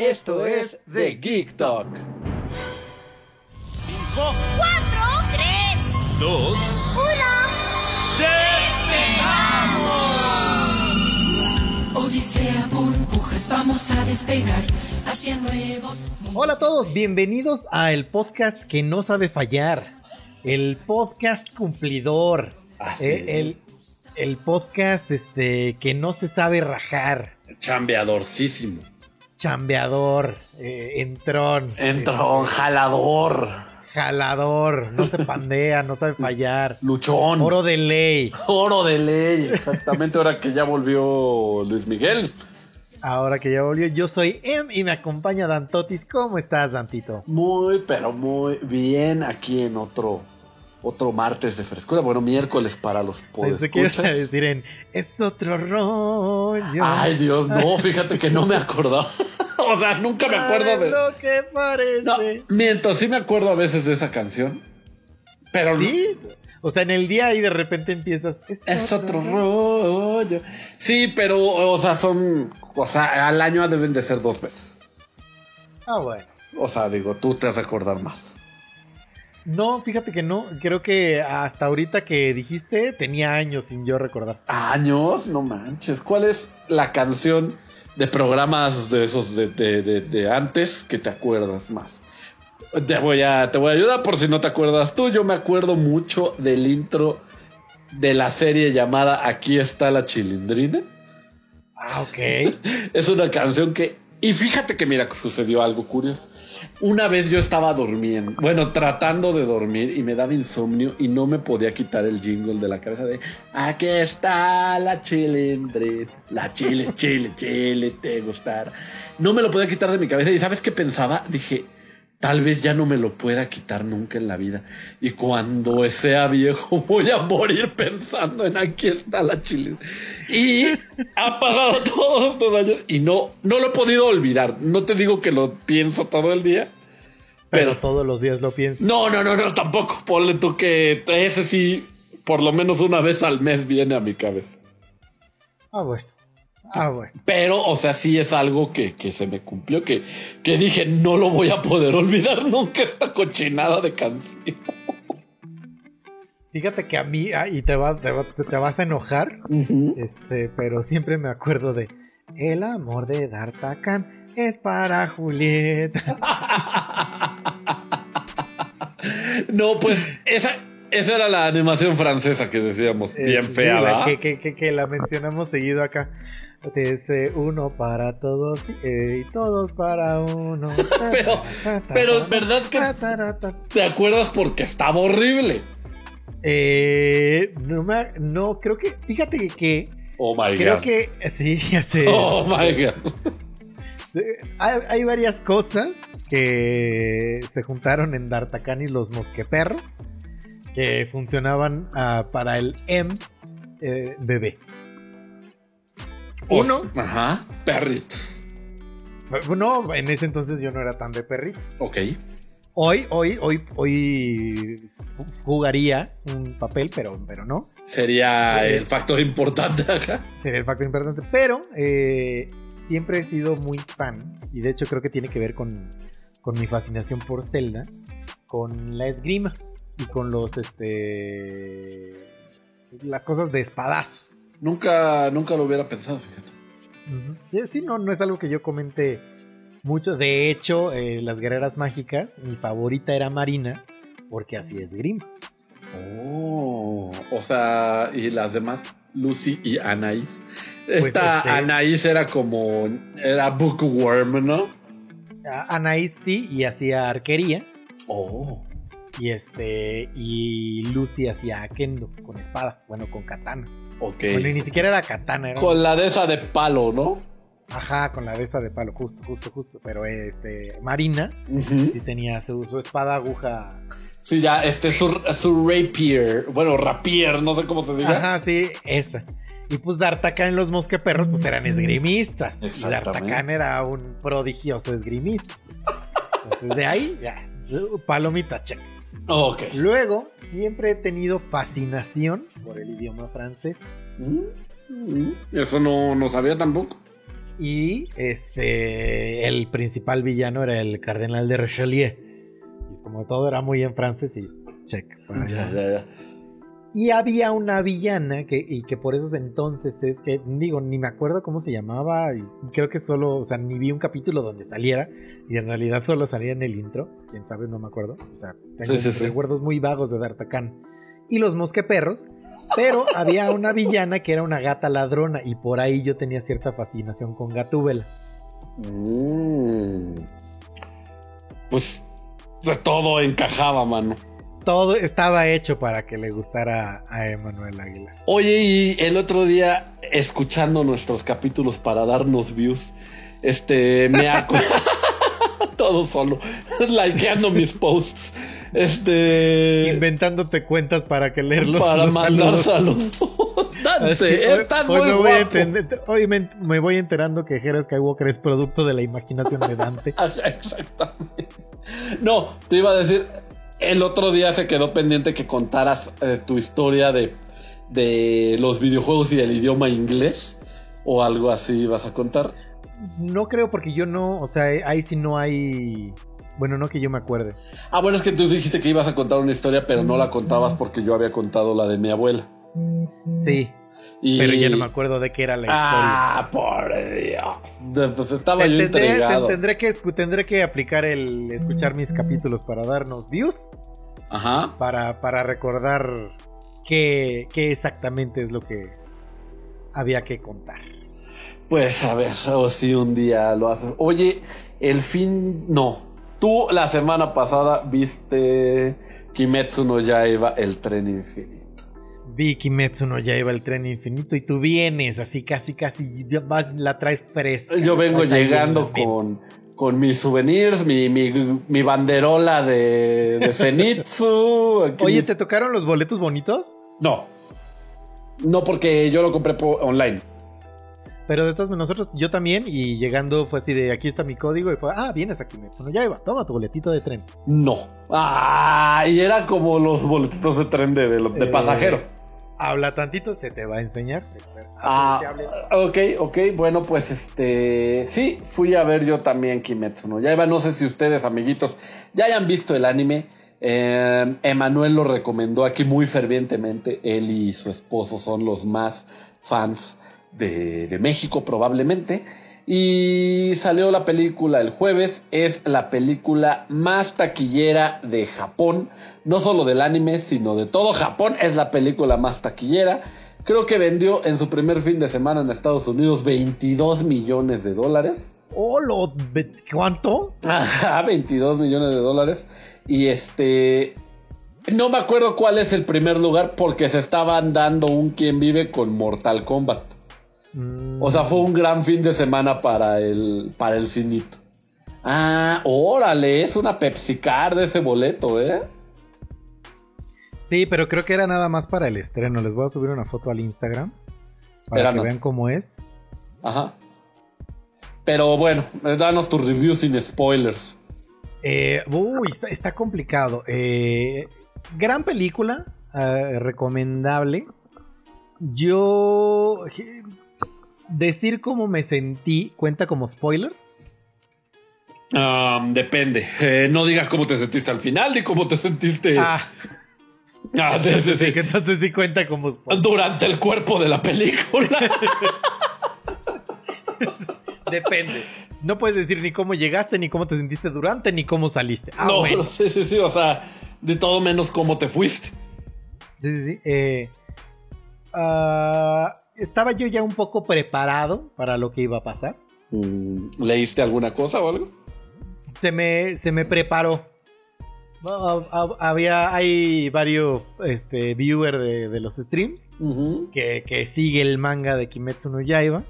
Esto es The Geek Talk. 5, 4, 3, 2, 1. Odisea, burbujas, vamos a despegar hacia nuevos Hola a todos, bienvenidos a el podcast que no sabe fallar. El podcast cumplidor. Así Eh, el, el podcast este, que no se sabe rajar. Chambeadorcísimo. Chambeador, eh, entrón, Entrón, jalador, jalador, no se pandea, no sabe fallar. luchón. Oro de ley. Oro de ley, exactamente ahora que ya volvió Luis Miguel. Ahora que ya volvió, yo soy Em y me acompaña Dantotis. ¿Cómo estás, Dantito? Muy, pero muy bien aquí en otro, otro martes de frescura. Bueno, miércoles para los podescuchas. decir en Es otro rollo. Ay, Dios, no, fíjate que no me acordaba. o sea, nunca me acuerdo de. lo que parece. No, miento, sí me acuerdo a veces de esa canción. Pero no- ¿Sí? O sea, en el día y de repente empiezas. Es, Es otro rollo. Sí, pero, o sea, son. O sea, al año deben de ser dos veces. Ah, bueno. O sea, digo, tú te has de acordar más. No, fíjate que no. Creo que hasta ahorita que dijiste tenía años sin yo recordar. ¿Años? No manches. ¿Cuál es la canción de programas de esos de, de- de- de antes que te acuerdas más? Te voy, a, te voy a ayudar por si no te acuerdas tú. Yo me acuerdo mucho del intro de la serie llamada Aquí está la chilindrina. Ah, ok. Es una canción que. Y fíjate que, mira, sucedió algo curioso. Una vez yo estaba durmiendo, bueno, tratando de dormir y me daba insomnio y no me podía quitar el jingle de la cabeza de Aquí está la chilindris, la chile, chile, chile, te gustará. No me lo podía quitar de mi cabeza y ¿sabes qué pensaba? Dije, tal vez ya no me lo pueda quitar nunca en la vida. Y cuando sea viejo voy a morir pensando en aquí está la chilindris. Y ha pasado todos estos años y no, no lo he podido olvidar. No te digo que lo pienso todo el día. Pero Pero todos los días lo pienso. no, no, no, no, tampoco. Ponle tú que ese sí, por lo menos una vez al mes viene a mi cabeza. Ah, bueno. Ah, bueno. Pero, o sea, sí es algo que, que se me cumplió, que, que dije, no lo voy a poder olvidar nunca esta cochinada de canción. Fíjate que a mí, ah, y te, va- te, va- te vas a enojar, este, pero siempre me acuerdo de El amor de D'Artagnan es para Julieta. No, pues esa, esa era la animación francesa que decíamos. Eh, Bien sí, fea, la ¿verdad? que, que- que- que la mencionamos seguido acá. Es eh, uno para todos eh, y todos para uno. Pero- pero, ¿verdad que-. ¿Te acuerdas? Porque estaba horrible. Eh, no, me- no, creo que, fíjate que, Oh my creo god. que, sí, ya sé. Oh my god. Sí, Hay, hay varias cosas que se juntaron en D'Artagnan y los mosqueperros que funcionaban ah, para el M eh, bebé. Uno, Ajá. Perritos. no, en ese entonces yo no era tan de perritos. Ok. Hoy, hoy, hoy, hoy jugaría un papel, pero, pero no. Sería Eh. el factor importante. ajá. Sería el factor importante. Pero eh, siempre he sido muy fan, y de hecho creo que tiene que ver con, con mi fascinación por Zelda, con la esgrima y con los, este, las cosas de espadazos. Nunca, nunca lo hubiera pensado, fíjate. Sí, no, no es algo que yo comente mucho. De hecho, eh, las guerreras mágicas, mi favorita era Marina, porque así es esgrima. Oh, o sea, y las demás, Lucy y Anaís. Esta este- Anaís era como, era bookworm, ¿no? Anaís sí, y hacía arquería. Oh, Y este. Y Lucy hacía kendo con espada. Bueno, con katana. ok. Bueno, y ni siquiera era katana, era. Con la de esa de palo, ¿no? Ajá, con la de esa de palo, justo, justo, justo. Pero este, Marina sí tenía su, su espada aguja. Sí, ya, este, su, su rapier. Bueno, rapier, no sé cómo se diga. Ajá, sí, esa. Y pues D'Artagnan en los mosqueperros pues eran esgrimistas. Y. D'Artagnan era un prodigioso esgrimista. Entonces de ahí, ya, palomita, check. Luego, siempre he tenido fascinación por el idioma francés. Mm, Eso no, no sabía tampoco. Y este, el principal villano era el cardenal de Richelieu. Y es como todo era muy en francés y check. para allá. Ya, ya, ya. Y había una villana que, y que por esos entonces es que, digo, ni me acuerdo cómo se llamaba. Y creo que solo, o sea, ni vi un capítulo donde saliera. Y en realidad solo salía en el intro. Quién sabe, no me acuerdo. O sea, tengo Sí, sí, sí. recuerdos muy vagos de D'Artagnan. Y los mosqueperros. Pero había una villana que era una gata ladrona. Y por ahí yo tenía cierta fascinación con Gatúbela. Mm. Pues de todo encajaba, mano. Todo estaba hecho para que le gustara a Emanuel Aguilar. Oye, y el otro día, escuchando nuestros capítulos para darnos views, este, me acuerdo. todo solo, likeando mis posts. Este. Inventándote cuentas para que leerlos. para los mandar saludos. saludos. Así, Dante, hoy- estás hoy muy me voy guapo. hoy me, me voy enterando que Hera Skywalker es producto de la imaginación de Dante. Exactamente. No, te iba a decir, el otro día se quedó pendiente que contaras eh, tu historia de, de los videojuegos y el idioma inglés o algo así vas a contar. No creo porque yo no, o sea, ahí sí no hay... Bueno, no que yo me acuerde. Ah, bueno, es que tú dijiste que ibas a contar una historia, pero no la contabas porque yo había contado la de mi abuela. Sí, Y... pero ya no me acuerdo de qué era la Ah, por Dios. Pues estaba historia. yo Te- tendré, intrigado. te- tendré que, escu- tendré que aplicar el escuchar mis capítulos para darnos views, Ajá. para, para recordar qué, qué exactamente es lo que había que contar. Pues a ver, o si un día lo haces. Oye, el fin. No. Tú la semana pasada viste Kimetsu no Yaiba, el tren infinito. Vi Kimetsu no ya iba el tren infinito y tú vienes así casi casi vas, la traes fresca. Yo vengo llegando con, con mis souvenirs, mi, mi, mi banderola de, de Zenitsu. aquí Oye, mis- ¿te tocaron los boletos bonitos? No. No, porque yo lo compré online. Pero de todas nosotros, yo también, y llegando fue así de aquí está mi código, y fue, ah, vienes a Kimetsu no ya iba, toma tu boletito de tren. No. Ah, y era como los boletitos de tren de, de, de Eh, pasajero. Habla tantito, se te va a enseñar. Ah, que hable. ok, ok, bueno, pues este, sí, fui a ver yo también Kimetsu no Yaiba, no sé si ustedes, amiguitos, ya hayan visto el anime, Eh, Emanuel lo recomendó aquí muy fervientemente, él y su esposo son los más fans de, de México probablemente, y salió la película el jueves, es la película más taquillera de Japón, no solo del anime, sino de todo Japón, es la película más taquillera. Creo que vendió en su primer fin de semana en Estados Unidos 22 millones de dólares. ¿Cuánto? Ajá, 22 millones de dólares. Y este... No me acuerdo cuál es el primer lugar porque se estaban dando un quien vive con Mortal Kombat. Mm, O sea, fue un gran fin de semana para el, para el cinito. Ah, órale, es una Pepsi Card ese boleto, ¿eh? Sí, pero creo que era nada más para el estreno. Les voy a subir una foto al Instagram para que vean cómo es. Ajá. Pero bueno, danos tu review sin spoilers. Eh, uy, está, está complicado. Eh, gran película, eh, recomendable. Yo decir cómo me sentí cuenta como spoiler. Um, depende. Eh, no digas cómo te sentiste al final ni cómo te sentiste Ah, Ah, sí, sí, entonces sí. sí, que entonces sí cuenta como spoiler. durante el cuerpo de la película. Depende. No puedes decir ni cómo llegaste, ni cómo te sentiste durante, ni cómo saliste. Ah, no, bueno. sí, sí, sí. O sea, de todo menos cómo te fuiste. Sí, sí, sí. Eh, ah, estaba yo ya un poco preparado para lo que iba a pasar. Mm, ¿Leíste alguna cosa o algo? Se me, se me preparó. Había, hay varios este, viewers de, de los streams que, que sigue el manga de Kimetsu no Yaiba.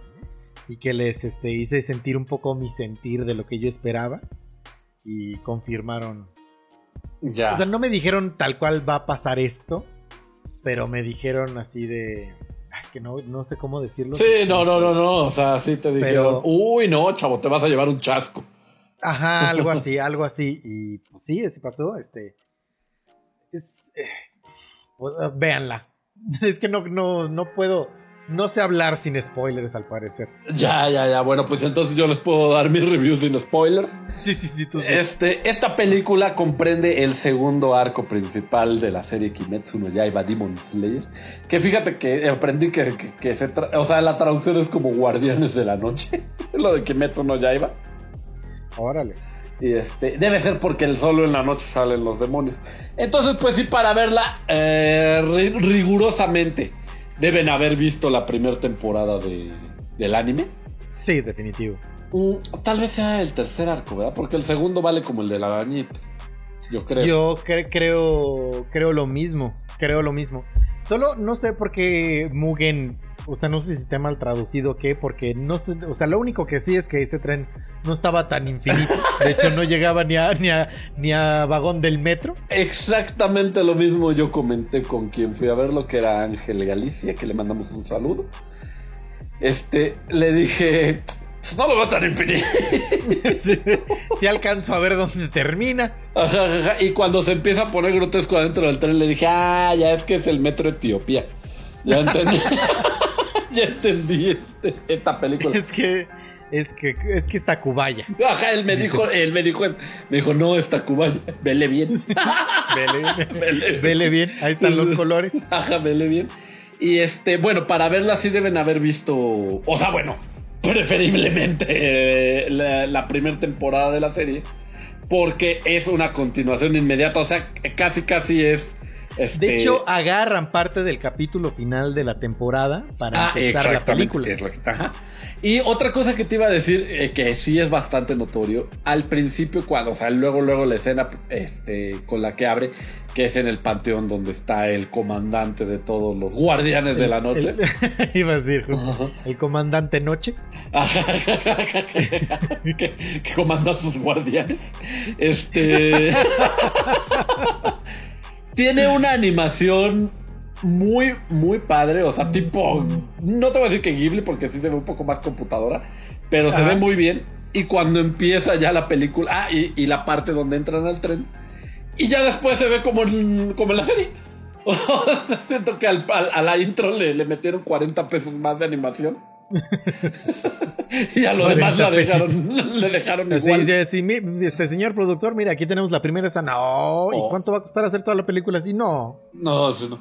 y que les este, hice sentir un poco mi sentir de lo que yo esperaba y confirmaron. Ya. O sea, no me dijeron tal cual va a pasar esto, pero me dijeron así de... Es que no, no sé cómo decirlo. sí, no, no, no, no. O sea, sí te dijeron. Pero- Uy, no, chavo, te vas a llevar un chasco. Ajá, algo así, algo así. Y pues sí, así pasó. Este. Es. eh, pues, véanla. Es que no, no, no puedo. No sé hablar sin spoilers, al parecer. Ya, ya, ya. Bueno, pues entonces yo les puedo dar mi review sin spoilers. Sí, sí, sí, tú sí. Este, esta película comprende el segundo arco principal de la serie Kimetsu no Yaiba Demon Slayer. Que fíjate que aprendí que, que- que se o sea, la traducción es como Guardianes de la Noche. Lo de Kimetsu no Yaiba. Órale. Y este, debe ser porque el solo en la noche salen los demonios. Entonces, pues sí, para verla eh, ri- rigurosamente, deben haber visto la primera temporada de- del anime. Sí, definitivo. Mm, tal vez sea el tercer arco, ¿verdad? Porque el segundo vale como el de la arañita. Yo creo. Yo cre- creo. Creo lo mismo. Creo lo mismo. Solo no sé por qué Mugen. O sea, no sé si está mal traducido o qué, porque no sé. O sea, lo único que sí es que ese tren no estaba tan infinito. De hecho, no llegaba ni a, ni a, ni a vagón del metro. Exactamente lo mismo yo comenté con quien fui a verlo, que era Ángel Galicia, que le mandamos un saludo. Este, le dije, "Pues no lo va tan infinito. sí alcanzo a ver dónde termina. Ajá, ajá, ajá. Y cuando se empieza a poner grotesco adentro del tren, le dije, ah, ya es que es el metro Etiopía. Ya entendí. ya entendí este- esta película. Es que. Es que, es que está Cubaya. Ajá, él me dijo, él me dijo, me dijo, no, está cubana, vele bien. Vele, Vele. vele bien. Ahí están los colores. Ajá, vele bien. Y este, bueno, para verla sí deben haber visto, o sea, bueno, preferiblemente eh, la, la primera temporada de la serie, porque es una continuación inmediata, o sea, casi casi es... Este, De hecho, agarran parte del capítulo final de la temporada para Ah, empezar la película. es lo que- ajá. Y otra cosa que te iba a decir, eh, que sí es bastante notorio, al principio cuando, o sea, luego, luego la escena este, con la que abre, que es en el panteón donde está el comandante de todos los guardianes de la noche. El- iba a decir justo. El comandante Noche. Que, que comanda a sus guardianes. Este. Tiene una animación muy, muy padre. O sea, tipo. No te voy a decir que Ghibli, porque sí se ve un poco más computadora. Pero se ve muy bien. Y cuando empieza ya la película. Ah, y, y la parte donde entran al tren. Y ya después se ve como en, como en la serie. Siento que al- al- a la intro le, le metieron 40 pesos más de animación. y a lo demás la 40 dejaron, le dejaron igual. sí, este señor productor, mira, aquí tenemos la primera escena. Oh, ¿Y Oh. cuánto va a costar hacer toda la película así? No. No, sí, no.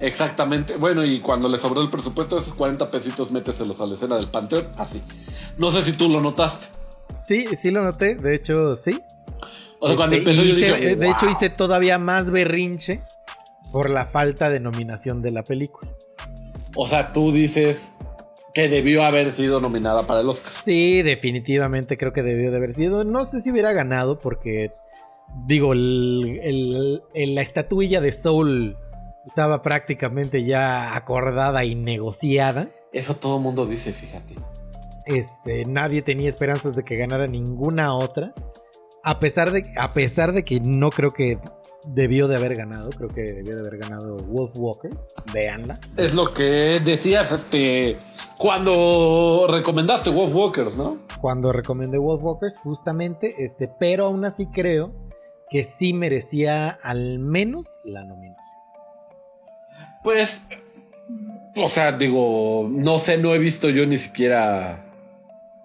Exactamente. Bueno, y cuando le sobró el presupuesto, esos 40 pesitos méteselos a la escena del panteón, así. No sé si tú lo notaste. Sí, sí lo noté. De hecho, sí. O sea, cuando Este, empezó y yo hice- dije. eh, de hecho, hice todavía más berrinche por la falta de nominación de la película. O sea, tú dices que debió haber sido nominada para el Oscar. Sí, definitivamente creo que debió de haber sido. No sé si hubiera ganado porque, digo, el- el- el- la estatuilla de Soul estaba prácticamente ya acordada y negociada. Eso todo el mundo dice, fíjate. Este, nadie tenía esperanzas de que ganara ninguna otra. A pesar de, a pesar de que no creo que debió de haber ganado, creo que debió de haber ganado Wolf Walkers. Veanla. Es lo que decías este cuando recomendaste Wolf Walkers, ¿no? Cuando recomendé Wolf Walkers, justamente, este, pero aún así creo que sí merecía al menos la nominación. Pues, o sea, digo, no sé, no he visto yo ni siquiera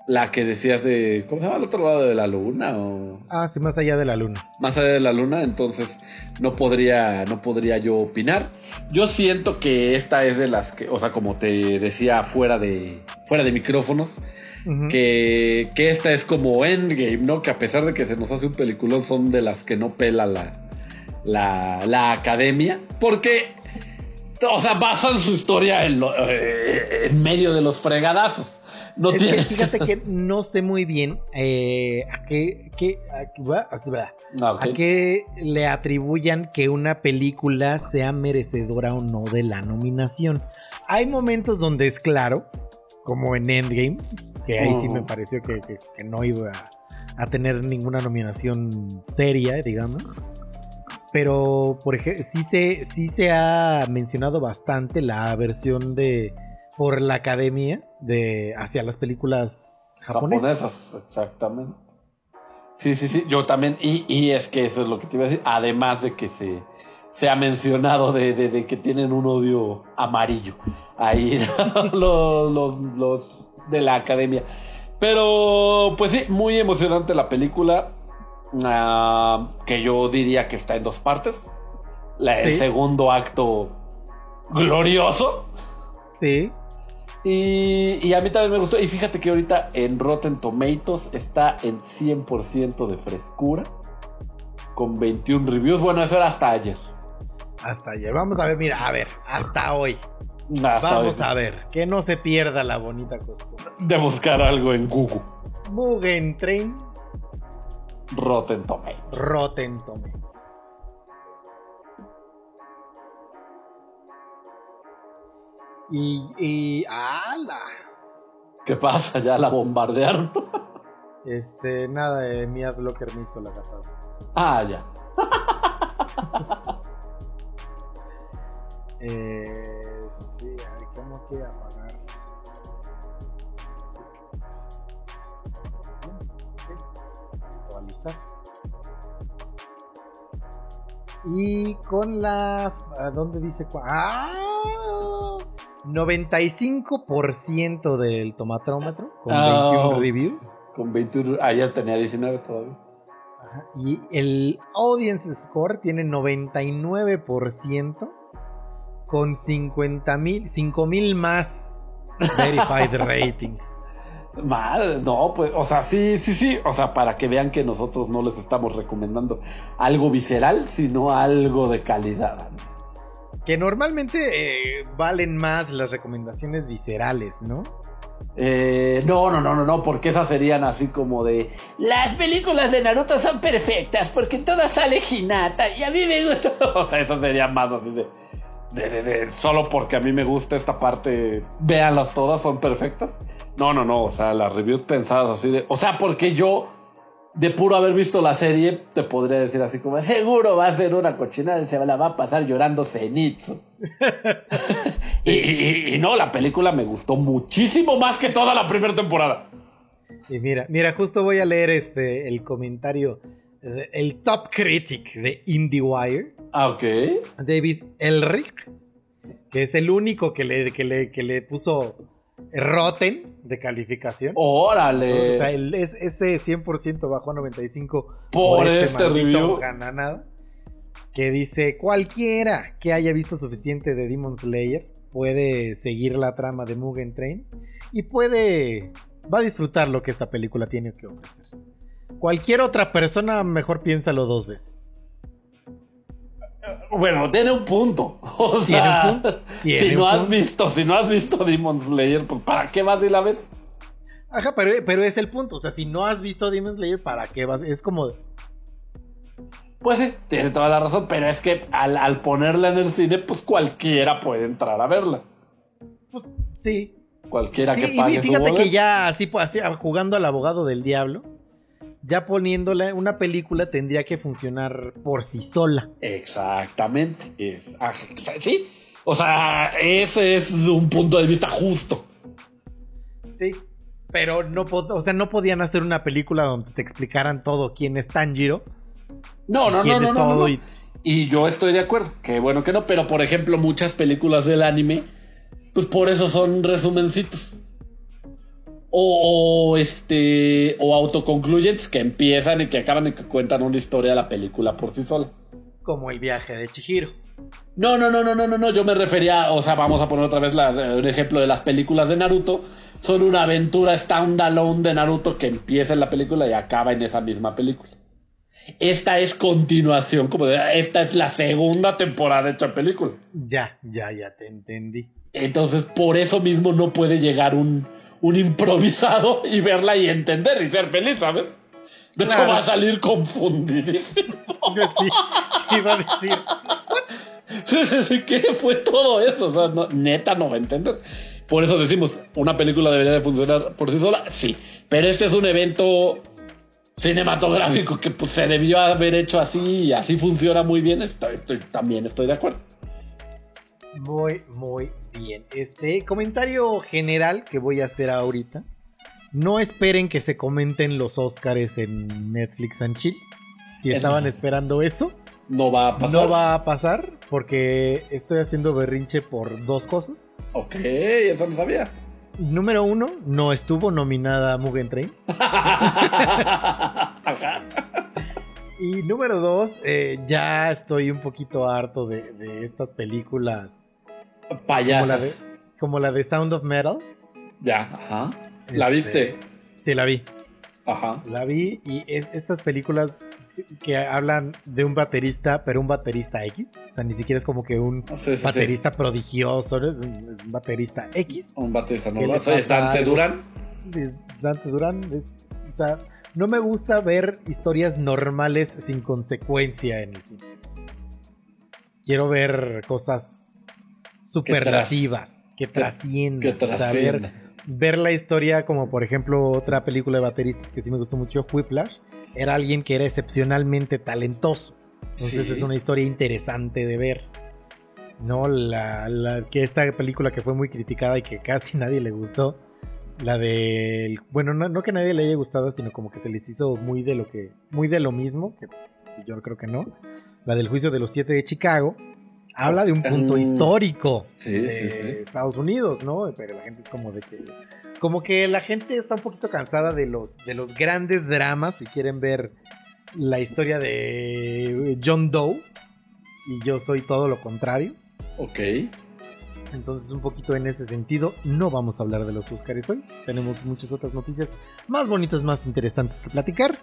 la que decías de, ¿cómo se llama? Al otro lado de la luna o Ah, sí, más allá de la luna. más allá de la luna, entonces no podría, no podría yo opinar. Yo siento que esta es de las que, o sea, como te decía fuera de, fuera de micrófonos, que, que esta es como Endgame, ¿no? Que a pesar de que se nos hace un peliculón, son de las que no pela la, la, la academia. Porque, o sea, basan su historia en, lo- eh, en medio de los fregadazos. No es tiene. que fíjate que no sé muy bien eh, a qué, a Ah, a qué le atribuyan que una película sea merecedora o no de la nominación. Hay momentos donde es claro, como en Endgame, que ahí sí me pareció que, que- que no iba a, a tener ninguna nominación seria, digamos. Pero, por ejemplo, sí se, sí se ha mencionado bastante la versión de por la academia de hacia las películas japonesas. Japonesas, exactamente. Sí, sí, sí, yo también. Y, y es que eso es lo que te iba a decir. Además de que se, se ha mencionado de, de- de que tienen un odio amarillo. Ahí los, los, los de la academia. Pero, pues sí, muy emocionante la película. ah, que yo diría que está en dos partes. La- Sí. El segundo acto glorioso. Sí. Y, y a mí también me gustó. Y fíjate que ahorita en Rotten Tomatoes está en 100% de frescura. Con 21 reviews. Bueno, eso era hasta ayer. Hasta ayer. Vamos a ver, mira, a ver, hasta hoy. Hasta Vamos hoy. a ver, que no se pierda la bonita costumbre. De buscar algo en Google. Mugen Train Rotten Tomatoes. Rotten Tomatoes. Y, y, ala. ¿Qué pasa? Ya la bombardearon. Este, nada, de mi adblocker me hizo la gatada. ah, ya. Eh, sí, a ver, ¿cómo que apagar? Sí, Actualizar. Y con la. ¿A dónde dice? ¡Ah! 95% del tomatrómetro con Ah. 21 reviews. Con 21. Ayer tenía 19 todavía. Ajá, Y el audience score tiene 99% con 50 mil, 5 mil más verified ratings. Mal, no, pues, o sea, sí, sí, sí. O sea, para que vean que nosotros no les estamos recomendando algo visceral, sino algo de calidad. Que normalmente eh, valen más las recomendaciones viscerales, ¿no? Eh, no, no, no, no, no, porque esas serían así como de. Las películas de Naruto son perfectas porque todas sale Hinata y a mí me gusta. o sea, eso sería más así de, de, de- de- Solo porque a mí me gusta esta parte, véanlas todas, son perfectas. No, no, no, o sea, las reviews pensadas así de. O sea, porque yo, de puro haber visto la serie, te podría decir así como: Seguro va a ser una cochinada y se la va a pasar llorando Zenitsu. Y, y- y no, la película me gustó muchísimo más que toda la primera temporada. Y mira, mira, justo voy a leer este el comentario, eh, el top critic de IndieWire, Ah, ok. David Elric, que es el único que le, que le, que le puso Rotten de calificación. Órale. O sea, el, es, ese 100% bajó a 95 Por este maldito review. gananada. Que dice, cualquiera que haya visto suficiente de Demon Slayer puede seguir la trama de Mugen Train y puede... va a disfrutar lo que esta película tiene que ofrecer. Cualquier otra persona mejor piénsalo dos veces. Bueno, tiene un punto. O Tiene sea, un punto, tiene si un no has punto. visto, si no has visto Demon Slayer, pues ¿para qué vas y la ves? Ajá, pero, pero es el punto. O sea, si no has visto Demon Slayer, ¿para qué vas? Es como... Pues sí, tiene toda la razón, pero es que al, al ponerla en el cine, pues cualquiera puede entrar a verla. Pues, sí, Cualquiera Sí, que y pague su fíjate que ya así, pues, así, jugando al abogado del diablo, ya poniéndola una película tendría que funcionar por sí sola. Exactamente. Es, ah, sí. O sea, ese es un punto de vista justo. Sí. Pero no, o sea, no podían hacer una película donde te explicaran todo quién es Tanjiro, No, no, quién no, no, es no, no, todo no. y- Y yo estoy de acuerdo. Que bueno que no, pero por ejemplo, muchas películas del anime, pues por eso son resumencitos. O, este. O autoconcluyentes que empiezan y que acaban y que cuentan una historia de la película por sí sola. como el viaje de Chihiro. No, no, no, no, no, no, no. Yo me refería, o sea, vamos a poner otra vez las- eh, un ejemplo de las películas de Naruto. Son una aventura standalone de Naruto que empieza en la película y acaba en esa misma película. Esta es continuación, como de, esta es la segunda temporada hecha película. Ya, ya, ya te entendí. Entonces, por eso mismo no puede llegar un, un improvisado y verla y entender y ser feliz, ¿sabes? De hecho, Claro. va a salir confundidísimo. Sí, sí, iba a decir. Sí, sí, sí, ¿Qué fue todo eso? O sea, no- neta no va a entender. Por eso decimos, una película debería de funcionar por sí sola, sí. Pero este es un evento cinematográfico que pues, se debió haber hecho así y así funciona muy bien. Estoy, estoy- también estoy de acuerdo. Muy, muy bien. Este comentario general que voy a hacer ahorita. No esperen que se comenten los Oscars en Netflix and Chill. Si estaban esperando eso, No va a pasar. no va a pasar porque estoy haciendo berrinche por dos cosas. Ok, eso no sabía. Número uno, no estuvo nominada Mugen Train. Y número dos, eh, ya estoy un poquito harto de, de estas películas Payasas. como la de Sound of Metal. Ya, ajá. ¿La Este, viste? Sí, la vi. Ajá. La vi y es estas películas que- hablan de un baterista, pero un baterista X. O sea, ni siquiera es como que un Sí, sí, sí. baterista prodigioso, ¿no? es, un, es un baterista X. Un baterista, ¿no? ¿Qué le ¿No? Soy pasa Dante algo? Durán. Sí, es Dante Durán es, o sea, no me gusta ver historias normales sin consecuencia en el cine. Quiero ver cosas superlativas que trasciendan. Que o sea, ver, la historia como por ejemplo otra película de bateristas que sí me gustó mucho, Whiplash, era alguien que era excepcionalmente talentoso. Entonces Sí. es una historia interesante de ver. No, la, la- que esta película que fue muy criticada y que casi nadie le gustó. La de. Bueno, no, no que nadie le haya gustado, sino como que se les hizo muy de lo que. Muy de lo mismo. Que yo creo que no. La del juicio de los siete de Chicago. Habla de un punto histórico Sí, de sí, sí. Estados Unidos, ¿no? Pero la gente es como de que. Como que la gente está un poquito cansada de los, de los grandes dramas y quieren ver la historia de John Doe. Y yo soy todo lo contrario. Ok. Entonces, un poquito en ese sentido, no vamos a hablar de los Oscars hoy. Tenemos muchas otras noticias más bonitas, más interesantes que platicar.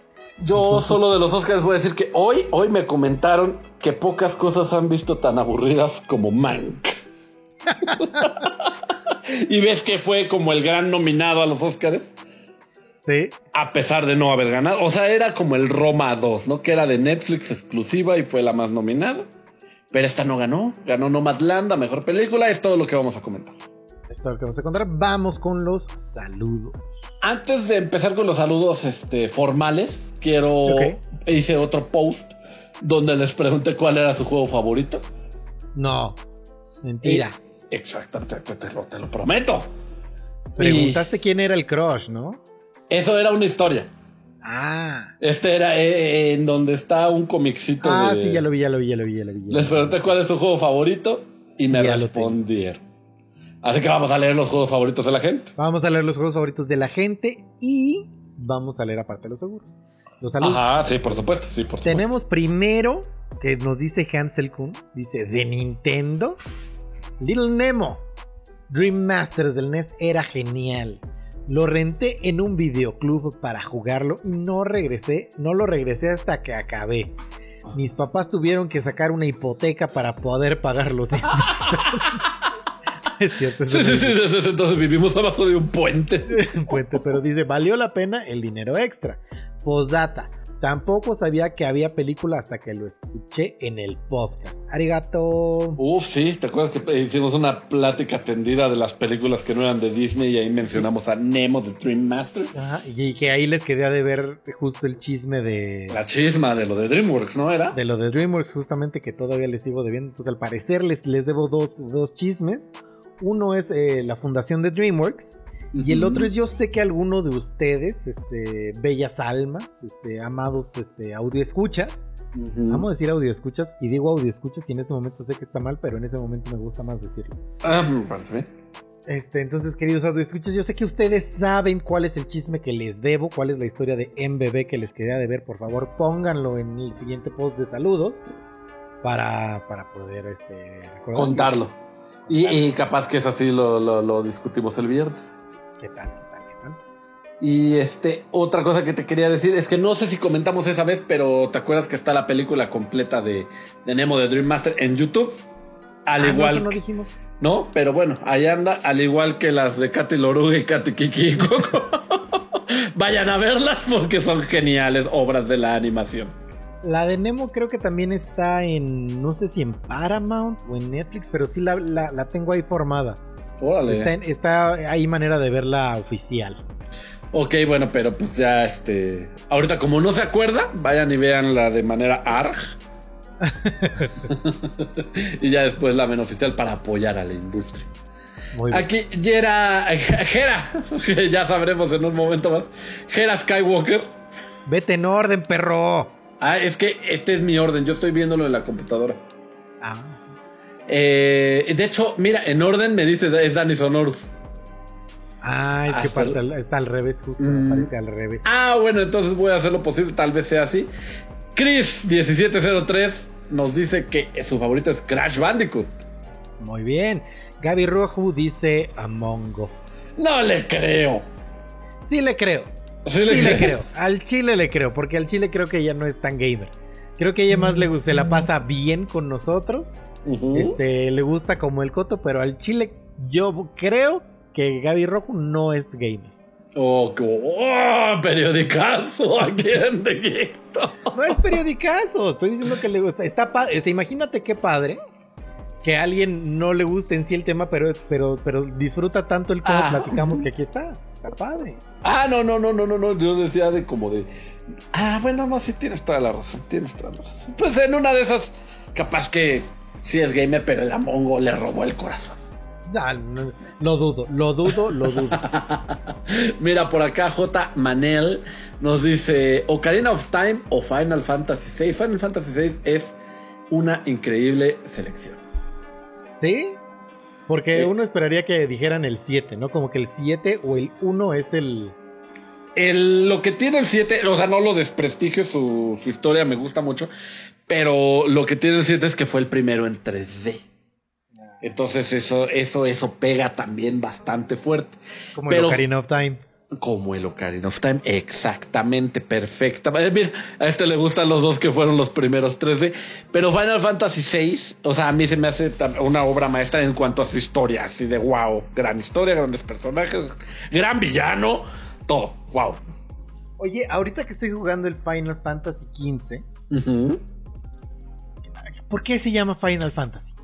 Yo solo de los Oscars voy a decir que hoy, hoy me comentaron que pocas cosas han visto tan aburridas como Mank. y ves que fue como el gran nominado a los Oscars, Sí, a pesar de no haber ganado. O sea, era como el Roma 2, ¿no? Que era de Netflix exclusiva y fue la más nominada. Pero esta no ganó. Ganó Nomadland, a mejor película. Es todo lo que vamos a comentar. Esto es lo que vamos a contar. Vamos con los saludos. Antes de empezar con los saludos este, formales, quiero. Hice otro post donde les pregunté cuál era su juego favorito. No, mentira. Exactamente, te, te lo, te lo prometo. Preguntaste quién era el crush, ¿no? Y eso era una historia. Ah. Este era eh, en donde está un comicito. Ah, de- sí, ya lo vi, ya lo vi, ya lo vi, ya lo vi. ya lo Les pregunté cuál es su juego favorito y Sí, me respondieron. Así que vamos a leer los juegos favoritos de la gente. Vamos a leer los juegos favoritos de la gente y vamos a leer aparte los seguros. Los saludos. Ajá, sí, por supuesto, sí, por supuesto. Tenemos primero que nos dice Hansel Kun, dice de Nintendo, Little Nemo, Dream Masters del NES era genial. Lo renté en un videoclub para jugarlo y no regresé, no lo regresé hasta que acabé. Mis papás tuvieron que sacar una hipoteca para poder pagar los. es cierto, Sí, sí, sí, entonces vivimos abajo de un puente. un puente, pero dice, valió la pena el dinero extra. Postdata, tampoco sabía que había película hasta que lo escuché en el podcast. Arigato. Uf, sí, ¿te acuerdas que hicimos una plática tendida de las películas que no eran de Disney y ahí mencionamos a Nemo de Dream Master? Ajá, y que ahí les quedé de ver justo el chisme de, La chisma de lo de DreamWorks, ¿no era? de lo de DreamWorks, justamente que todavía les sigo debiendo. Entonces, al parecer, les, les debo dos, dos chismes. Uno es eh, la fundación de DreamWorks. Y el otro es, yo sé que alguno de ustedes, este, bellas almas, este, amados, este, audio escuchas. Vamos a decir audio escuchas y digo audio escuchas y en ese momento sé que está mal, pero en ese momento me gusta más decirlo. Ah, me parece bien. Este, entonces, queridos audio escuchas, yo sé que ustedes saben cuál es el chisme que les debo, cuál es la historia de MBB que les quería de ver. Por favor, pónganlo en el siguiente post de saludos para, para poder este. Contarlo. Y, y capaz que es así, lo, lo- lo discutimos el viernes. ¿Qué tal? ¿Qué tal? ¿Qué tal? Y este, otra cosa que te quería decir es que no sé si comentamos esa vez, pero ¿te acuerdas que está la película completa de, de Nemo de Dream Master en YouTube? Al Ah, no, igual. eso no dijimos. No, pero bueno, ahí anda, al igual que las de Katy Loruga y Katy Kiki y Coco. Vayan a verlas porque son geniales obras de la animación. La de Nemo creo que también está en, no sé si en Paramount o en Netflix, pero sí la, la- la tengo ahí formada. Órale. Está, en- está hay manera de verla oficial. Ok, bueno, pero pues ya este. Ahorita, como no se acuerda, vayan y vean la de manera ARG. y ya después la ven oficial para apoyar a la industria. Muy bien. Aquí Jera. Jera, ya sabremos en un momento más. Jera Skywalker. Vete en orden, perro. Ah, es que este es mi orden. Yo estoy viéndolo en la computadora. Ah. Eh, de hecho, mira, en orden me dice es Danny Sonorus. Ah, es que parte está al revés, justo Mm. me parece al revés. Ah, bueno, entonces voy a hacer lo posible, tal vez sea así. Chris1703 nos dice que su favorito es Crash Bandicoot. Muy bien. Gaby Rojo dice Among Us. No le creo. Sí le creo. Sí Sí, le creo. Al chile le creo, porque al chile creo que ella no es tan gamer. Creo que ella más le gusta, se la pasa bien con nosotros. Este, le gusta como el coto, pero al chile yo creo que Gaby Rojo no es gamer. Oh, qué- oh, periodicazo aquí en The. No es periodicazo, estoy diciendo que le gusta. Está padre, o sea, imagínate qué padre que a alguien no le guste en sí el tema, pero, pero, pero disfruta tanto el cómo Ah. platicamos que aquí está. Está padre. Ah, no, no, no, no, no, no. Yo decía de como de. Ah, bueno, no, sí tienes toda la razón. Tienes toda la razón. Pues en una de esas, capaz que sí es gamer, pero el Amongo le robó el corazón. Ah, no, lo dudo, lo dudo, lo dudo. Mira, por acá J. Manel nos dice Ocarina of Time o Final Fantasy VI. Final Fantasy VI es una increíble selección. ¿Sí? Porque Eh. uno esperaría que dijeran el 7, ¿no? Como que el 7 o el 1 es el... El- lo que tiene el 7, o sea, no lo desprestigio, su, su historia me gusta mucho, pero lo que tiene el 7 es que fue el primero en 3D. Entonces eso, eso, eso pega también bastante fuerte. Como Pero- el Ocarina of Time. Como el Ocarina of Time, exactamente, perfecta. Eh, Mira, a este le gustan los dos que fueron los primeros 3D, pero Final Fantasy VI, o sea, a mí se me hace una obra maestra en cuanto a su historia, así de wow, gran historia, grandes personajes, gran villano, todo, wow. Oye, ahorita que estoy jugando el Final Fantasy XV. ¿por qué se llama Final Fantasy?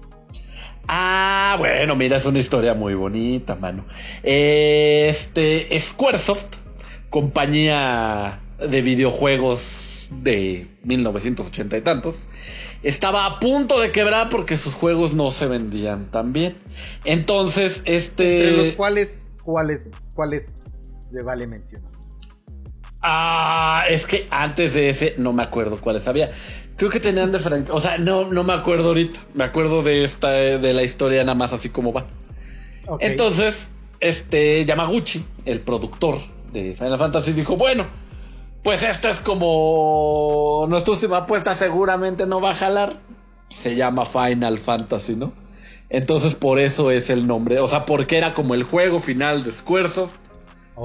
Ah, bueno, mira, es una historia muy bonita, mano. Este, Squaresoft, compañía de videojuegos de 1980 y tantos, estaba a punto de quebrar porque sus juegos no se vendían tan bien. Entonces, este... Entre los cuales, cuáles, cuáles se vale mencionar. Ah, es que antes de ese no me acuerdo cuáles había. Creo que tenían de franquicia. O sea, no, no me acuerdo ahorita. Me acuerdo de esta, de la historia nada más así como va. Entonces, este Yamaguchi, el productor de Final Fantasy, dijo: Bueno, pues esto es como nuestra última apuesta, seguramente no va a jalar. Se llama Final Fantasy, ¿no? Entonces, por eso es el nombre. O sea, porque era como el juego final de Squaresoft.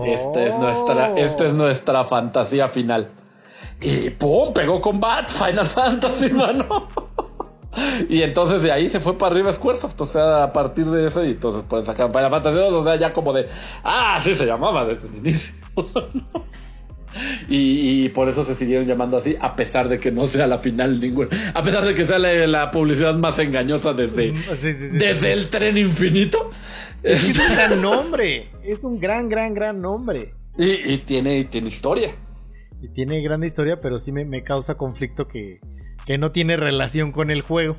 Esta es nuestra, esta es nuestra fantasía final. Y ¡pum! Pegó con Bat, Final Fantasy, mano. y entonces de ahí se fue para arriba Squaresoft. O sea, a partir de eso, y entonces pues sacar Final Fantasy 2, o sea, ya como de. Ah, sí se llamaba desde el inicio. y, y por eso se siguieron llamando así, a pesar de que no sea la final ninguna. A pesar de que sea la, la publicidad más engañosa desde, Mm, sí, sí, sí, desde el tren infinito. Es que es un gran nombre. Es un gran, gran, gran nombre. y, y tiene, y tiene historia. Y tiene gran historia, pero sí me, me causa conflicto que, que no tiene relación con el juego.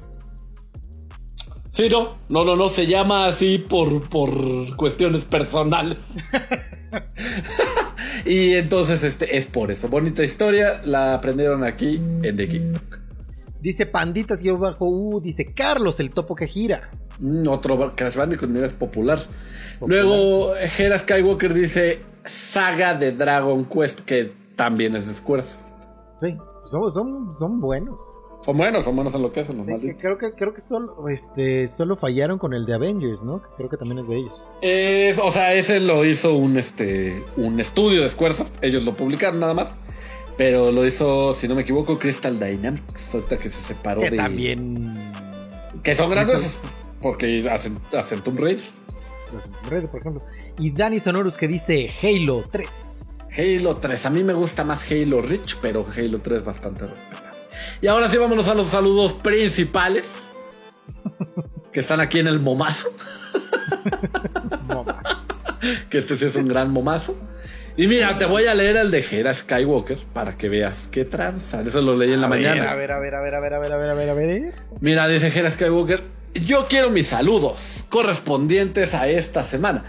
Sí, no, no, no, no, se llama así por, por cuestiones personales. y entonces este es por eso. Bonita historia, la aprendieron aquí en The Geek. Dice Panditas yo bajo U, dice Carlos, el topo que gira. Mm, otro Crash Bandicoot, mira, es popular. Popular, Luego, Hera Skywalker dice Saga de Dragon Quest, que también es de Squaresoft. Sí, son, son, son buenos. Son buenos, son buenos en lo que hacen los Sí, malditos. creo que, creo que solo, este, solo fallaron con el de Avengers, ¿no? Creo que también es de ellos. Es- o sea, ese lo hizo un, este, un estudio de Squaresoft. Ellos lo publicaron nada más. Pero lo hizo, si no me equivoco, Crystal Dynamics. Ahorita que se separó Que de. también. Que son grandes. Porque hacen, hacen Tomb Raider. los Red, por ejemplo. Y Dani Sonorus que dice Halo 3. Halo 3. A mí me gusta más Halo Reach, pero Halo 3 bastante respetable. Y ahora sí, vámonos a los saludos principales. que están aquí en el momazo. Momazo. que este sí es un gran momazo. Y mira, te voy a leer el de Hera Skywalker para que veas qué tranza. Eso lo leí en la A ver, mañana. A ver, a ver, a ver, a ver, a ver, a ver, a ver, a ver. Mira, dice Hera Skywalker, yo quiero mis saludos correspondientes a esta semana.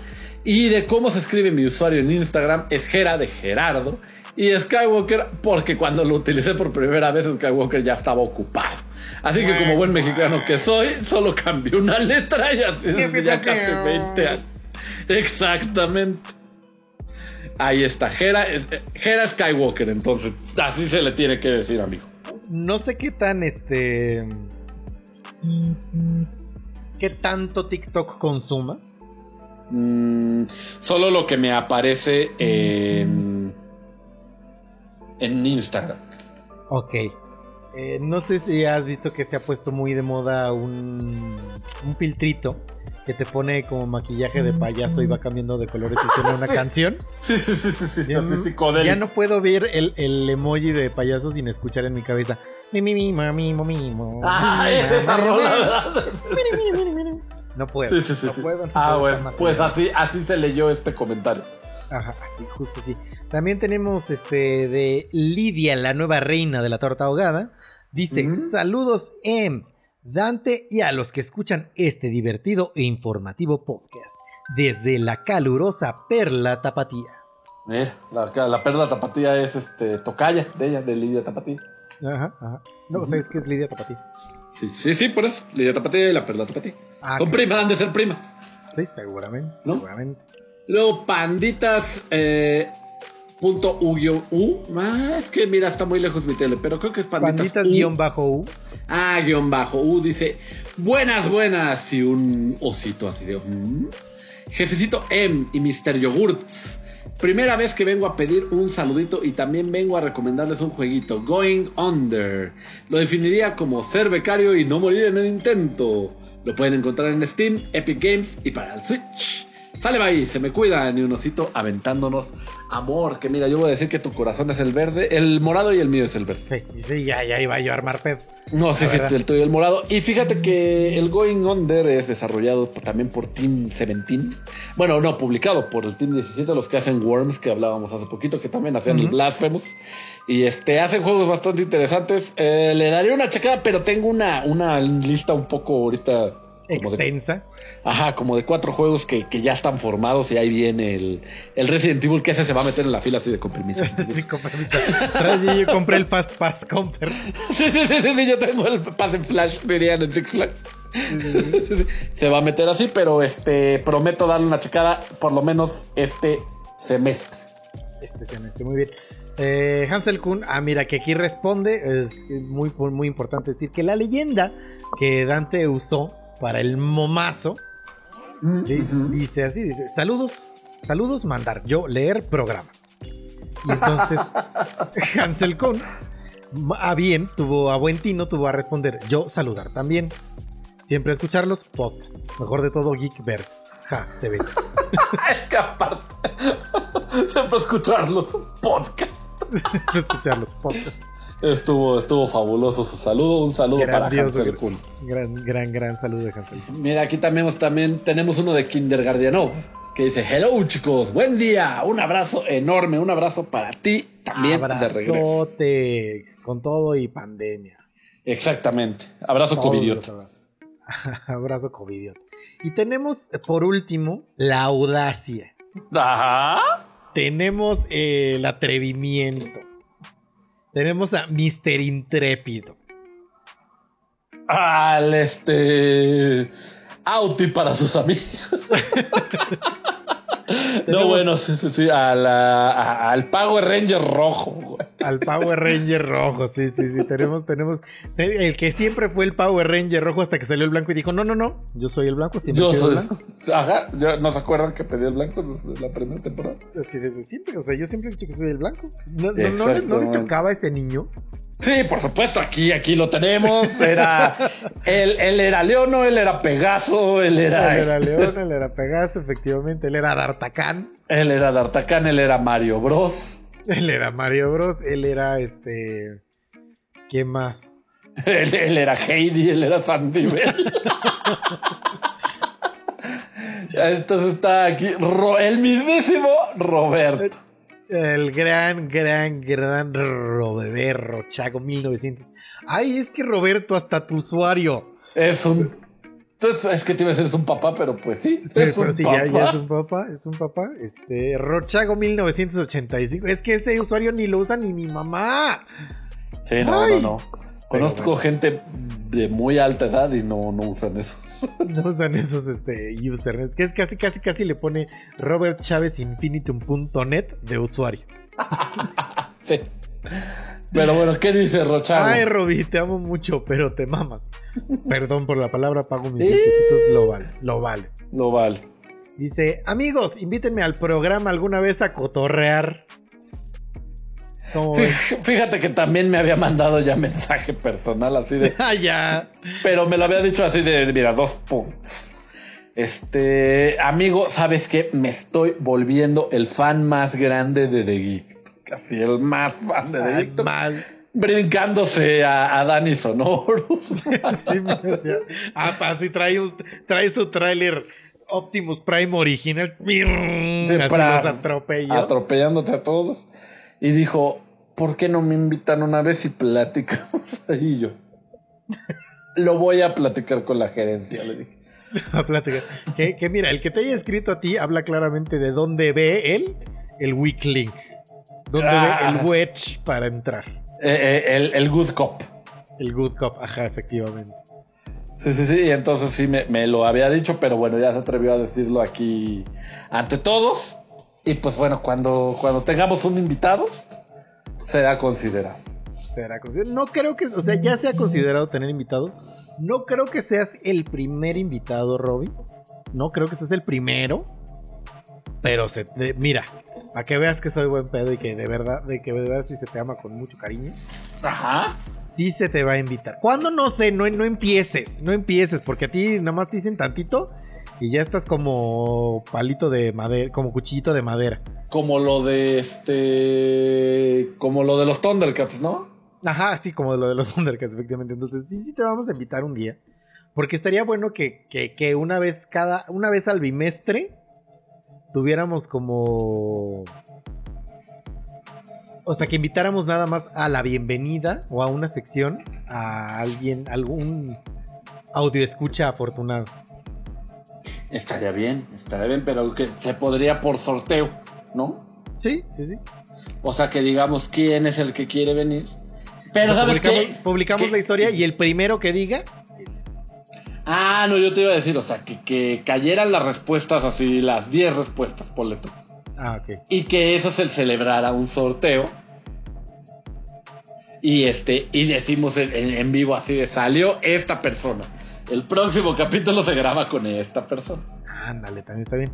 Y de cómo se escribe mi usuario en Instagram es Gera de Gerardo. Y Skywalker, porque cuando lo utilicé por primera vez, Skywalker ya estaba ocupado. Así que como buen mexicano que soy, solo cambié una letra y así desde ya casi 20 años. Exactamente. Ahí está, Gera, Gera Skywalker, entonces, así se le tiene que decir, amigo. No sé qué tan este. ¿Qué tanto TikTok consumas? Mm, solo lo que me aparece en, en Instagram. Ok. Eh, no sé si has visto que se ha puesto muy de moda un, un filtrito que te pone como maquillaje de payaso y va cambiando de colores y suena una Sí. canción. Sí, sí, sí, sí, sí. Ya, no- psicodélico. ya no puedo ver el, el emoji de payaso sin escuchar en mi cabeza. Mi, mi, mi, ma, mi, mo, mi, mo. Ah, es esa rola. No puedo. Sí, sí, sí. no sí. puedo, no ah, puedo bueno, pues allá. así, así se leyó este comentario. Ajá, así, justo así. También tenemos este de Lidia, la nueva reina de la torta ahogada. Dice: Ujú. Saludos, Em, Dante y a los que escuchan este divertido e informativo podcast. Desde la calurosa Perla Tapatía. Eh, la, la perla tapatía es este tocaya de ella, de Lidia Tapatía. Ajá, ajá. No, o sea, es que es Lidia Tapatía. Sí, sí, sí, por eso. Lidia Tapatía y la perla tapatía. Ah, Son primas, han de ser primas. Sí, seguramente, ¿No? seguramente. Luego, panditas. Eh, punto U, U. Es que mira, está muy lejos mi tele, pero creo que es panditas. Panditas U. guion bajo U. Ah, guion bajo. U dice, buenas, buenas. Y un osito así de... "Mm". Jefecito M y Mr. Yogurts. Primera vez que vengo a pedir un saludito y también vengo a recomendarles un jueguito, Going Under. Lo definiría como ser becario y no morir en el intento. Lo pueden encontrar en Steam, Epic Games y para el Switch. Sale ahí, se me cuida, ni un osito aventándonos amor. Que mira, yo voy a decir que tu corazón es el verde, el morado y el mío es el verde. Sí, y sí, ya, ya iba yo a armar pedo. No, sí, sí, el tuyo el morado. Y fíjate que el Going Under es desarrollado por- también por Team 17. Bueno, no, publicado por el Team 17, los que hacen Worms, que hablábamos hace poquito, que también hacían el Ujú. Blasphemous. Y este, hacen juegos bastante interesantes. Eh, le daré una checada, pero tengo una, una lista un poco ahorita. Como de, Extensa. ajá, como de cuatro juegos que, que ya están formados y ahí viene el, el Resident Evil que ese se va a meter en la fila así de con permiso. Sí, con permiso. Trae- yo compré el Fast Pass Comper. Sí, sí, sí, sí, yo tengo el pase en flash, dirían en Six Flags. Se va a meter así, pero este prometo darle una checada por lo menos este semestre. Este semestre, muy bien. Eh, Hansel Kun, ah, mira, que aquí responde, es muy, muy importante decir que la leyenda que Dante usó para el momazo di- dice así, dice, saludos, saludos, mandar, yo leer programa. Y entonces Hansel a bien, tuvo a buen tino, tuvo a responder, yo saludar también. Siempre escucharlos, podcast. Mejor de todo, Geek Verso. Ja, se ve. Es que aparte, siempre escucharlo, podcast. escucharlos, podcast. Estuvo, estuvo fabuloso su saludo. Un saludo Grandioso. para Hansel Kun. Gran, gran, gran saludo de Hansel. Mira, aquí también, también tenemos uno de Kindergartenov que dice: Hello, chicos, buen día. Un abrazo enorme, un abrazo para ti también de regreso. Abrazote con todo y pandemia. Exactamente. Abrazo Todos covidiota. Abrazo covidiota. Y tenemos por último la audacia. Ajá. Tenemos eh, el atrevimiento. Tenemos a Mr. Intrépido. Al este. Auti para sus amigos. no, bueno, sí, sí, sí. a la- a- al Power Ranger rojo, güey. Al Power Ranger rojo, sí, sí, sí. Tenemos, tenemos. El que siempre fue el Power Ranger rojo hasta que salió el blanco y dijo: No, no, no, yo soy el blanco, siempre Yo soy. el blanco. Ajá, ya no se acuerdan que pedí el blanco desde la primera temporada. Así desde siempre. O sea, yo siempre he dicho que soy el blanco. No, no, no, les- no les chocaba ese niño. Sí, por supuesto, aquí, aquí lo tenemos. Era. él, él era Leono, él era Pegaso, él era. Él era este, León, él era Pegaso, efectivamente. Él era D'Artacán. Él era D'Artacán, él era Mario Bros. Él era Mario Bros. Él era este. ¿Quién más? Él, él era Heidi, él era Sandy Bell. Entonces está aquí el mismísimo Roberto. El gran, gran, gran Roberto Chago 1900. Ay, es que Roberto, hasta tu usuario. Es un. Entonces, es que te iba a decir es un papá, pero pues sí. Pero, Es un sí, papá. ya, ya es un papá, es un papá. Este, Rochago 1985. Es que este usuario ni lo usa ni mi mamá. Sí, no, Ay. no, no. Conozco gente de muy alta edad y no, no usan eso. No usan esos este, users. Que es casi, casi, casi le pone Robert Chávez Infinitum.net de usuario. Sí. Pero bueno, ¿qué dice Rochago? Ay, Roby, te amo mucho, pero te mamas. Perdón por la palabra, pago mis 10 pesitos, lo vale, lo vale. No vale. Dice, amigos, invítenme al programa alguna vez a cotorrear. Fíjate que también me había mandado ya mensaje personal así de. Ah, ya. Pero me lo había dicho así de, mira, dos puntos. Este, amigo, ¿sabes qué? Me estoy volviendo el fan más grande de The Geek. Casi el más fan de The Ay, Geek. mal. Brincándose a, a Dani Sonoro. Sí, me decía. Ah, pa, sí, trae, trae su tráiler Optimus Prime original. Sí, Así los atropello. Atropellándote a todos. Y dijo, ¿por qué no me invitan una vez y platicamos ahí yo? Lo voy a platicar con la gerencia, le dije. a platicar. Que, que mira, el que te haya escrito a ti habla claramente de dónde ve él el weak link. Dónde Ah. ve el wedge para entrar. Eh, eh, el, el good cop. El good cop, ajá, efectivamente. Sí, sí, sí, y entonces sí me, me lo había dicho, pero bueno, ya se atrevió a decirlo aquí ante todos. Y pues bueno, cuando, cuando tengamos un invitado, será considerado. Será consider- No creo que, o sea, ya se ha considerado tener invitados. No creo que seas el primer invitado, Robin. No creo que seas el primero. Pero se, de- mira, para que veas que soy buen pedo y que de verdad, de que de verdad sí se te ama con mucho cariño. Ajá. Sí se te va a invitar. ¿Cuándo? No sé, no, no empieces, no empieces, porque a ti nada más te dicen tantito y ya estás como palito de madera, como cuchillito de madera. Como lo de este. Como lo de los Thundercats, ¿no? Ajá, sí, como lo de los Thundercats, efectivamente. Entonces, sí, sí te vamos a invitar un día. Porque estaría bueno que, que, que una vez cada, una vez al bimestre tuviéramos como. O sea, que invitáramos nada más a la bienvenida o a una sección a alguien, algún audio escucha afortunado. Estaría bien, estaría bien, pero que se podría por sorteo, ¿no? Sí, sí, sí. O sea, que digamos quién es el que quiere venir. Pero O sea, ¿sabes publicamos, qué? publicamos la historia y el primero que diga. Ah, no, yo te iba a decir, o sea, que, que cayeran las respuestas así, las 10 respuestas, ponle tú. Ah, ok. Y que eso se celebrara un sorteo. Y este, y decimos en- en vivo así de salió esta persona. El próximo capítulo se graba con esta persona. Ándale, también está bien.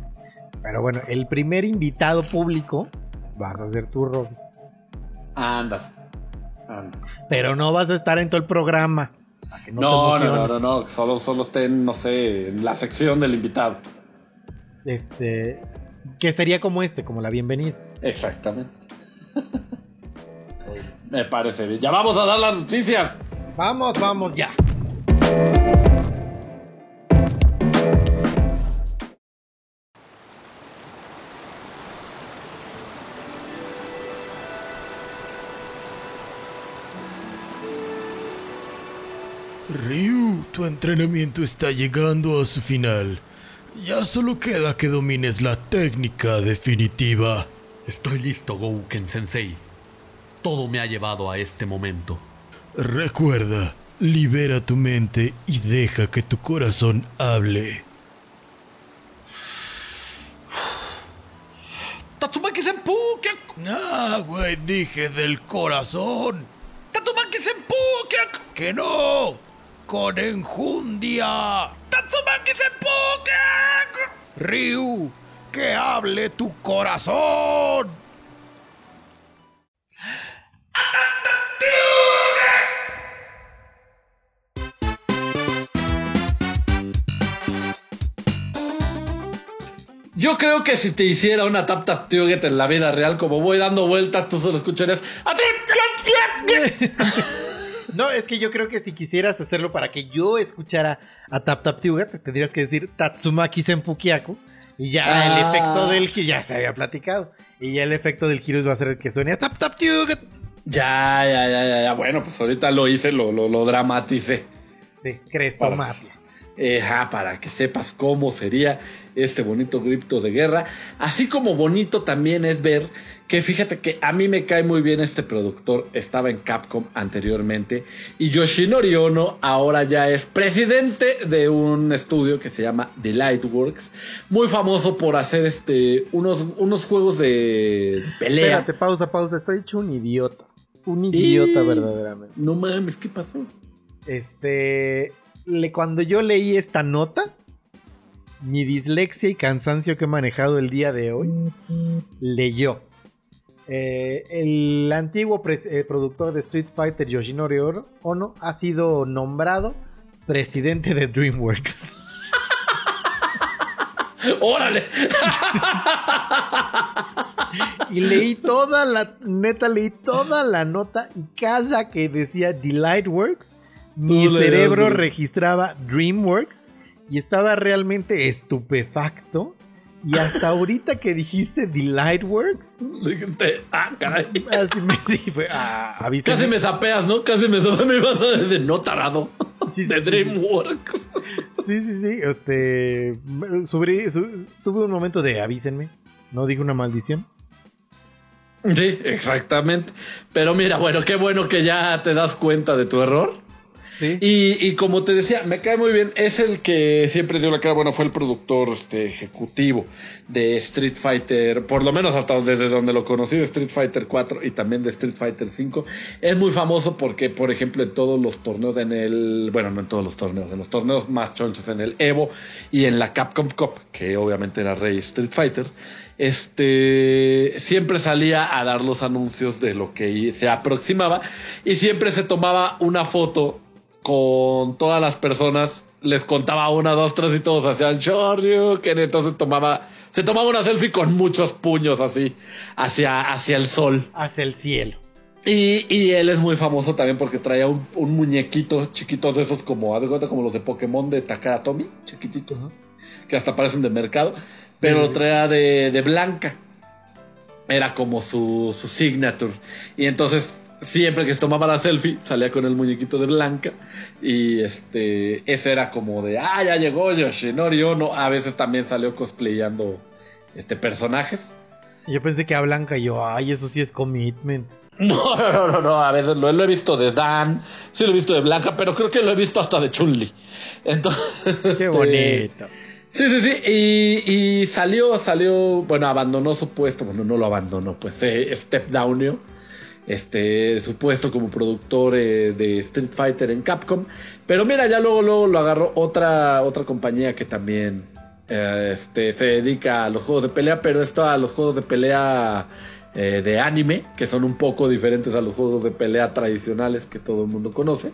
Pero bueno, el primer invitado público vas a ser tú, Rob. Anda. Pero no vas a estar en todo el programa. para que no, te No, no, no, no, Solo, solo estén, no sé, en la sección del invitado. Este. Que sería como este, como la bienvenida. Exactamente. Me parece bien. Ya vamos a dar las noticias. Vamos, vamos, ya. Tu entrenamiento está llegando a su final. Ya solo queda que domines la técnica definitiva. Estoy listo, Gouken Sensei. Todo me ha llevado a este momento. Recuerda, libera tu mente y deja que tu corazón hable. ¡Tatsumaki Senpu! ¿Qué- Nah, güey, dije del corazón. ¡Tatsumaki Senpu! ¿Qué- ¡Que no! ¡Con enjundia! ¡Tatsumaki Senpu! ¿Qué- Ryu, que hable tu corazón. Yo creo que si te hiciera una tap tap tuget en la vida real, como voy dando vueltas, tú solo escucharías. No, es que yo creo que si quisieras hacerlo para que yo escuchara a Tap Tap Tuga, te tendrías que decir Tatsumaki Senpukiaku. Y ya Ah. el efecto del gi- ya se había platicado. Y ya el efecto del Heroes va a ser el que suene tap tap tiu, gat- Ya, ya, ya, ya, ya. Bueno, pues ahorita lo hice, lo, lo, lo dramaticé. Sí, crestomatia. Eh, ah, para que sepas cómo sería este bonito grito de guerra. Así como bonito también es ver que fíjate que a mí me cae muy bien este productor. Estaba en Capcom anteriormente. Y Yoshinori Ono ahora ya es presidente de un estudio que se llama The Lightworks. Muy famoso por hacer este unos, unos juegos de, de pelea. Espérate, pausa, pausa. Estoy hecho un idiota. Un idiota Y- verdaderamente. No mames, ¿qué pasó? Este. Le- cuando yo leí esta nota, mi dislexia y cansancio que he manejado el día de hoy, leyó. Eh, el antiguo eh, productor de Street Fighter, Yoshinori Ono, Ono, ha sido nombrado presidente de DreamWorks. ¡Órale! Y leí toda la, neta, leí toda la nota y cada que decía Delightworks, mi cerebro registraba DreamWorks y estaba realmente estupefacto. Y hasta ahorita que dijiste Delightworks, ah, caray. así me sí, fue, ah. Casi me sapeas, ¿no? Casi me, me vas a decir, no tarado. Sí, de sí, DreamWorks. Sí, sí, sí, este, tuve un momento de avísenme, no dije una maldición. Sí, exactamente. Pero mira, bueno, qué bueno que ya te das cuenta de tu error. Y, y como te decía, me cae muy bien. Es el que siempre dio la cara. Bueno, fue el productor este, ejecutivo de Street Fighter, por lo menos hasta desde donde lo conocí, de Street Fighter 4 y también de Street Fighter 5. Es muy famoso porque, por ejemplo, en todos los torneos, en el. Bueno, no en todos los torneos, en los torneos más chonchos, en el Evo y en la Capcom Cup, que obviamente era Rey Street Fighter. Este siempre salía a dar los anuncios de lo que se aproximaba y siempre se tomaba una foto con todas las personas, les contaba una, dos, tres y todos hacían Shoryuken, entonces tomaba, se tomaba una selfie con muchos puños así, hacia, hacia el sol. Hacia el cielo. Y, y él es muy famoso también porque traía un, un muñequito chiquito de esos como, haz de cuenta, como los de Pokémon de Takara Tomy, chiquititos, que hasta parecen de mercado, pero Sí, traía de, de blanca. Era como su, su signature. Y entonces, siempre que se tomaba la selfie, salía con el muñequito de blanca. Y este, ese era como de, ah, ya llegó Yoshinori Ono. A veces también salió cosplayando este, personajes. Yo pensé que a Blanca y yo, ay, eso sí es commitment. No, no, no, no, a veces lo, lo he visto de Dan, sí lo he visto de Blanca, pero creo que lo he visto hasta de Chun-Li. Entonces. Qué este, bonito. Sí, sí, sí. Y, y salió, salió, bueno, abandonó su puesto, bueno, no lo abandonó, pues eh, Step Downio, este, su puesto como productor eh, de Street Fighter en Capcom. Pero mira, ya luego, luego lo agarró otra, otra compañía que también eh, este, se dedica a los juegos de pelea, pero esto a los juegos de pelea eh, de anime, que son un poco diferentes a los juegos de pelea tradicionales que todo el mundo conoce.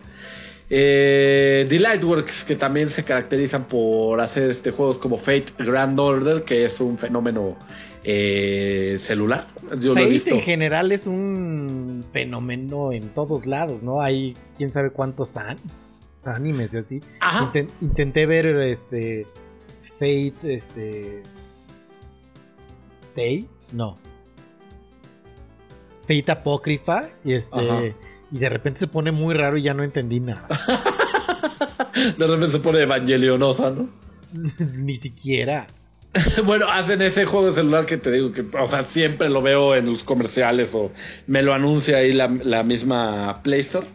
Eh, The Lightworks, que también se caracterizan por hacer este, juegos como Fate Grand Order, que es un fenómeno eh, celular. Yo lo he Fate visto. en general es un fenómeno en todos lados, ¿no? Hay quién sabe cuántos an- animes y así. Ajá. Inten- intenté ver este Fate, este Stay, no. Fate Apócrifa y este Ajá. Y de repente se pone muy raro y ya no entendí nada. De repente se pone evangelionosa, ¿no? Ni siquiera. bueno, hacen ese juego de celular que te digo que, o sea, siempre lo veo en los comerciales o me lo anuncia ahí la, la misma Play Store.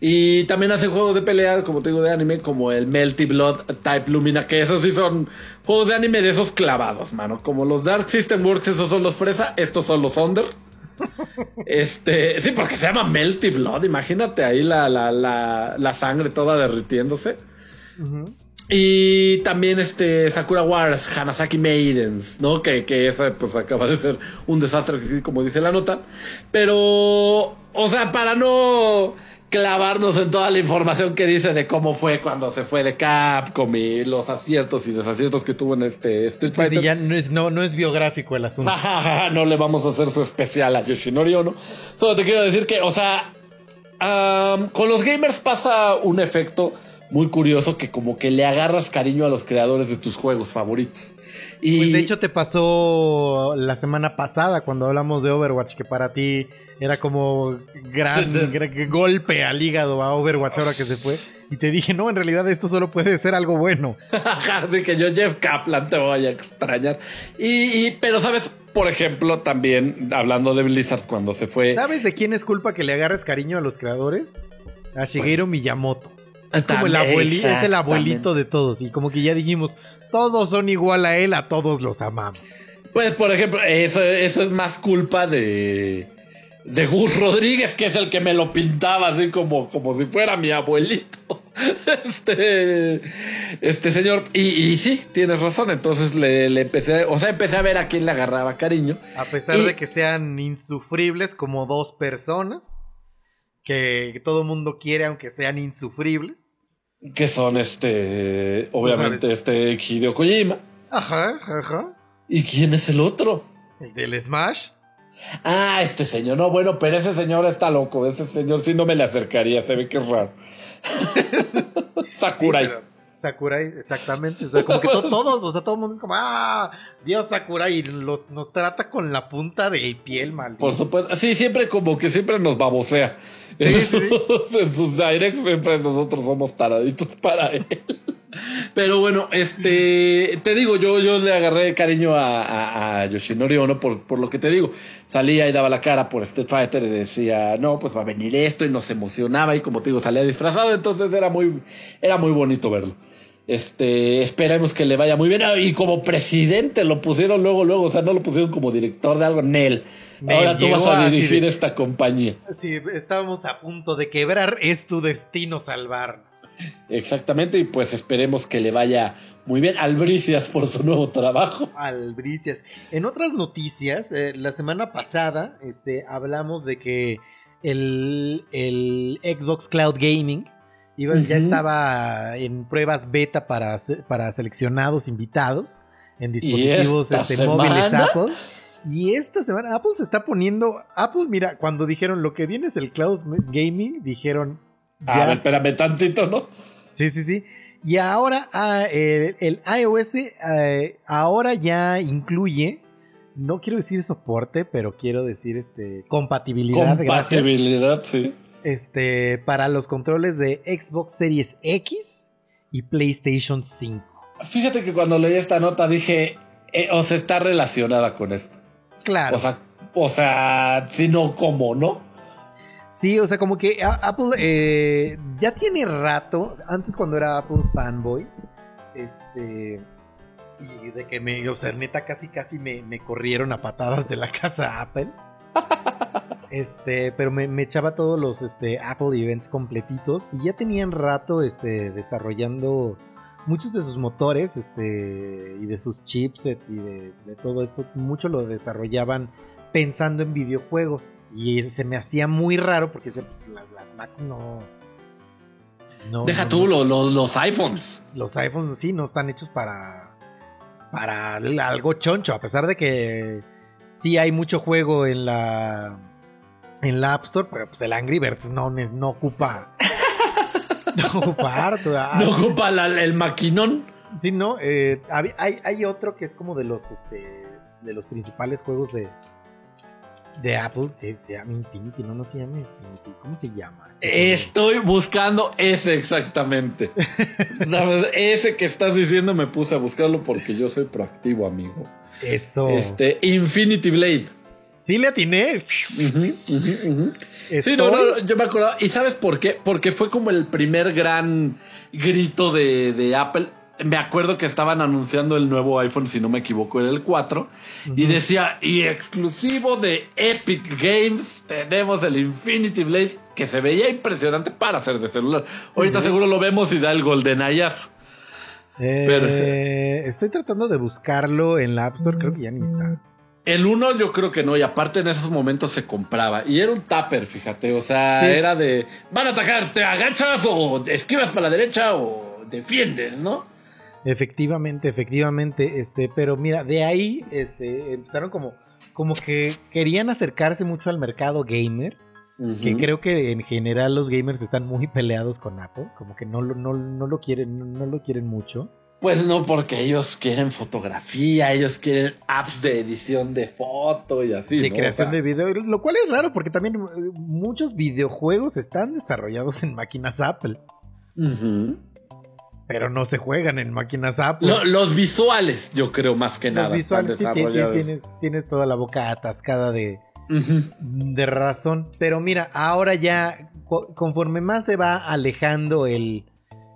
Y también hacen juegos de pelea, como te digo, de anime, como el Melty Blood Type Lumina, que esos sí son juegos de anime de esos clavados, mano. Como los Dark System Works, esos son los fresa, estos son los Under. Este, sí, porque se llama Melty Blood, imagínate ahí la, la, la, la sangre toda derritiéndose. Y también este Sakura Wars, Hanasaki Maidens, ¿no? Que, que esa pues acaba de ser un desastre, como dice la nota. Pero, o sea, para no clavarnos en toda la información que dice de cómo fue cuando se fue de Capcom y los aciertos y desaciertos que tuvo en este Street Sí, sí, Fighter. ya no es, no, no es biográfico el asunto. no le vamos a hacer su especial a Yoshinori Ono. Solo te quiero decir que, o sea, con los gamers pasa un efecto muy curioso que como que le agarras cariño a los creadores de tus juegos favoritos. Y Pues de hecho te pasó la semana pasada cuando hablamos de Overwatch, que para ti era como gran, Sí, de- gran golpe al hígado a Overwatch ahora que se fue. Y te dije, no, en realidad esto solo puede ser algo bueno. Así que yo, Jeff Kaplan, te voy a extrañar. Y, y- pero, ¿sabes? Por ejemplo, también hablando de Blizzard cuando se fue. ¿Sabes de quién es culpa que le agarres cariño a los creadores? A Shigeru Miyamoto. Es como el, También, abueli- es el abuelito de todos. Y como que ya dijimos, todos son igual a él, a todos los amamos. Pues, por ejemplo, eso, eso es más culpa de. De Gus Rodríguez, que es el que me lo pintaba así como, como si fuera mi abuelito. Este. Este señor. Y, y sí, tienes razón. Entonces le, le empecé. O sea, empecé a ver a quién le agarraba cariño. A pesar Y- de que sean insufribles como dos personas, que todo mundo quiere aunque sean insufribles. Que son este. Obviamente, este Hideo Kojima. Ajá, ajá. ¿Y quién es el otro? El del Smash. Ah, este señor. No, bueno, pero ese señor está loco. Ese señor sí no me le acercaría. Se ve que es raro. Sakurai. Sí, pero Sakurai, exactamente. O sea, como que to- todos, o sea, todo el mundo es como, ah, Dios Sakurai, y lo- nos trata con la punta de piel, maldito. Por supuesto. Sí, siempre como que siempre nos babosea. Sí, en, sí, en sus directs siempre nosotros somos taraditos para él. Pero bueno, este, te digo, yo, yo le agarré cariño a, a- a Yoshinori Ono por, por lo que te digo. Salía y daba la cara por Street Fighter y decía, no, pues va a venir esto y nos emocionaba y como te digo, salía disfrazado, entonces era muy, era muy bonito verlo. Este, esperemos que le vaya muy bien. Ah, Y como presidente lo pusieron luego, luego, o sea, no lo pusieron como director de algo, Nel. Nel Ahora tú vas a dirigir esta compañía. Sí, estábamos a punto de quebrar, es tu destino salvarnos. Exactamente, y pues esperemos que le vaya muy bien. Albricias por su nuevo trabajo. Albricias. En otras noticias, eh, la semana pasada este, hablamos de que el, el Xbox Cloud Gaming iba- ya estaba en pruebas beta para, para seleccionados invitados en ¿Y dispositivos este, móviles? Apple. Y esta semana Apple se está poniendo. Apple, mira, cuando dijeron lo que viene es el Cloud Gaming, dijeron. A ya ver, espérame tantito, ¿no? Sí, sí, sí. Y ahora ah, el, el iOS eh, ahora ya incluye, no quiero decir soporte, pero quiero decir este compatibilidad, gracias. Compatibilidad, sí. Este para los controles de Xbox Series X y PlayStation 5. Fíjate que cuando leí esta nota dije, eh, o sea, está relacionada con esto. Claro. O sea, o sea, si no, ¿cómo, no? Sí, o sea, como que Apple eh, ya tiene rato, antes cuando era Apple fanboy, este, y de que me, o sea, neta, casi casi me, me corrieron a patadas de la casa Apple. Este, pero me, me echaba todos los este, Apple Events completitos y ya tenían rato este, desarrollando muchos de sus motores este, y de sus chipsets y de, de todo esto, mucho lo desarrollaban pensando en videojuegos. Y se me hacía muy raro porque se- las, las Macs no. no Deja no- tú no- lo- lo- los iPhones. Los iPhones sí no están hechos para. Para algo choncho. A pesar de que sí hay mucho juego en la. En la App Store, pero pues el Angry Birds no, no ocupa. no ocupa harto. Ah, No ocupa la- el maquinón. Sí, no. eh, hay, hay otro que es como de los este. De los principales juegos de. De Apple, que se llama Infinity, no, no se llama Infinity. ¿Cómo se llama? este? Estoy buscando ese exactamente. La verdad, ese que estás diciendo me puse a buscarlo porque yo soy proactivo, amigo. Eso. Este, Infinity Blade. Sí le atiné. Sí, Estoy- no, no, yo me acuerdo. ¿Y sabes por qué? Porque fue como el primer gran grito de, de Apple. Me acuerdo que estaban anunciando el nuevo iPhone, si no me equivoco, era el 4. Y decía, y exclusivo de Epic Games, tenemos el Infinity Blade, que se veía impresionante para ser de celular. Ahorita sí. seguro lo vemos y da el golden ayazo. Eh, estoy tratando de buscarlo en la App Store, creo que ya ni está. El 1 yo creo que no, y aparte en esos momentos se compraba. Y era un tupper, fíjate. O sea, Sí. era de, van a atacar, te agachas o esquivas para la derecha o defiendes, ¿no? Efectivamente, efectivamente, este, pero mira, de ahí, este, empezaron como, como que querían acercarse mucho al mercado gamer Que creo que en general los gamers están muy peleados con Apple, como que no, lo- no, no lo quieren, no lo quieren mucho. Pues no, porque ellos quieren fotografía, ellos quieren apps de edición de foto y así. de ¿no? creación O sea, de video, lo cual es raro porque también eh, muchos videojuegos están desarrollados en máquinas Apple, pero no se juegan en máquinas Apple. Lo- los visuales, yo creo, más que Los nada. visuales sí tienes, tienes toda la boca atascada de, de razón. Pero mira, ahora ya, co- conforme más se va alejando el,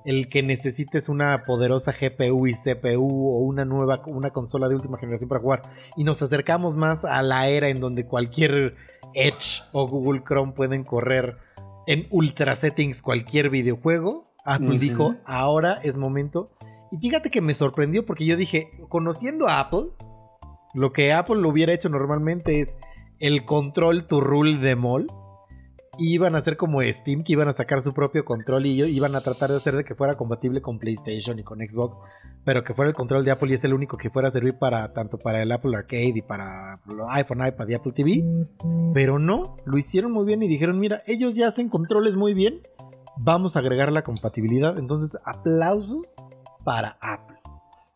el que necesites una poderosa GPU y CPU o una nueva una consola de última generación para jugar, y nos acercamos más a la era en donde cualquier Edge o Google Chrome pueden correr en ultra settings cualquier videojuego, Apple dijo, ahora es momento. Y fíjate que me sorprendió porque yo dije, conociendo a Apple, lo que Apple lo hubiera hecho normalmente es el control to rule de mall. Iban a hacer como Steam, que iban a sacar su propio control y iban a tratar de hacer de que fuera compatible con PlayStation y con Xbox, pero que fuera el control de Apple y es el único que fuera a servir para tanto para el Apple Arcade y para iPhone, iPad y Apple TV. Pero no, lo hicieron muy bien y dijeron, mira, ellos ya hacen controles muy bien, vamos a agregar la compatibilidad. Entonces, aplausos para Apple.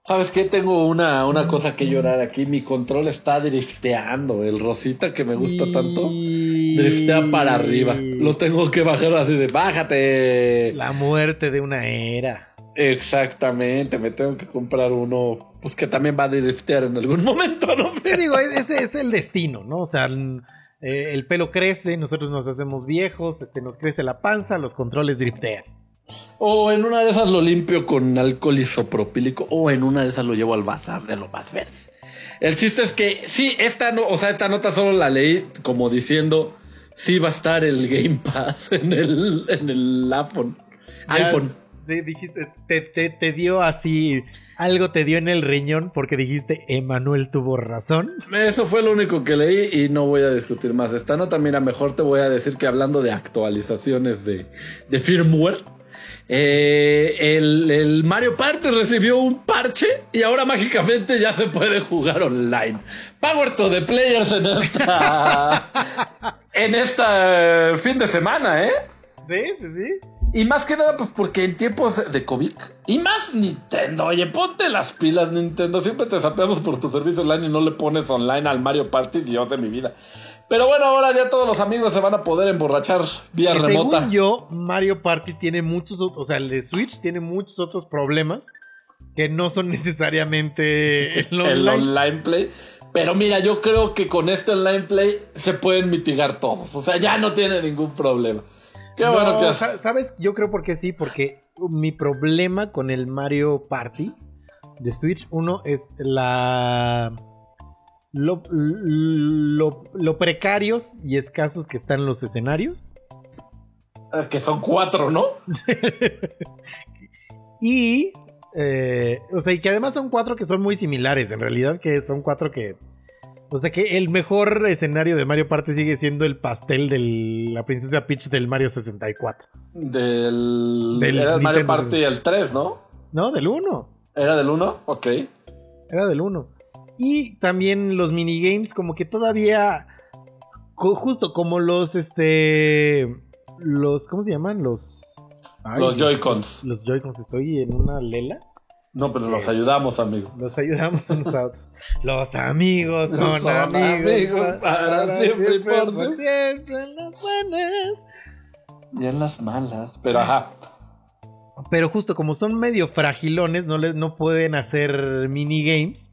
¿Sabes qué? Tengo una, una cosa que llorar aquí. Mi control está drifteando. El rosita que me gusta tanto. Driftea para arriba. Lo tengo que bajar así de bájate. La muerte de una era. Exactamente. Me tengo que comprar uno. Pues que también va a driftear en algún momento, ¿no? Sí, digo, ese es el destino, ¿no? O sea, eh, el pelo crece, nosotros nos hacemos viejos, este, nos crece la panza, los controles driftean. O en una de esas lo limpio con alcohol isopropílico. O en una de esas lo llevo al bazar de lo más verse. El chiste es que sí, esta no, o sea, esta nota solo la leí como diciendo sí va a estar el Game Pass en el, en el iPhone. Ya- iPhone. Sí, dijiste, te, te- te dio así, algo te dio en el riñón porque dijiste, Emanuel tuvo razón. Eso fue lo único que leí y no voy a discutir más esta nota. Mira, mejor te voy a decir que hablando de actualizaciones de, de firmware, eh, el, el Mario Party recibió un parche y ahora mágicamente ya se puede jugar online. Power to the players en esta, en esta eh, fin de semana, ¿eh? Sí, sí, sí. Y más que nada, pues porque en tiempos de COVID. Y más Nintendo. Oye, ponte las pilas, Nintendo. Siempre te sapeamos por tu servicio online y no le pones online al Mario Party, Dios de mi vida. Pero bueno, ahora ya todos los amigos se van a poder emborrachar vía Que remota. según yo, Mario Party tiene muchos otros, o sea, el de Switch tiene muchos otros problemas que no son necesariamente el online play. Pero mira, yo creo que con este online play se pueden mitigar todos. O sea, ya no tiene ningún problema. Qué No, bueno que sa- ¿Sabes? Yo creo porque sí, porque mi problema con el Mario Party de Switch 1 es la. Lo, lo- lo precarios y escasos que están los escenarios. que son cuatro, ¿no? Y. eh, o sea, y que además son cuatro que son muy similares. En realidad, que son cuatro que. O sea, que el mejor escenario de Mario Party sigue siendo el pastel de la princesa Peach del Mario 64. Del, Del era el Mario Party el 3, ¿no? No, del 1. ¿Era del 1? Ok. Era del 1. Y también los minigames, como que todavía. Justo como los, este. Los. ¿Cómo se llaman? Los. ay, Los Joy-Cons. Los Joy-Cons. Estoy en una lela. No, pero los ayudamos, amigo. Los ayudamos unos a otros. Los amigos son, Son amigos. amigos para siempre y por por siempre, en las buenas. Y en las malas. Pero ajá. Pero justo como son medio fragilones, no, les, no pueden hacer minigames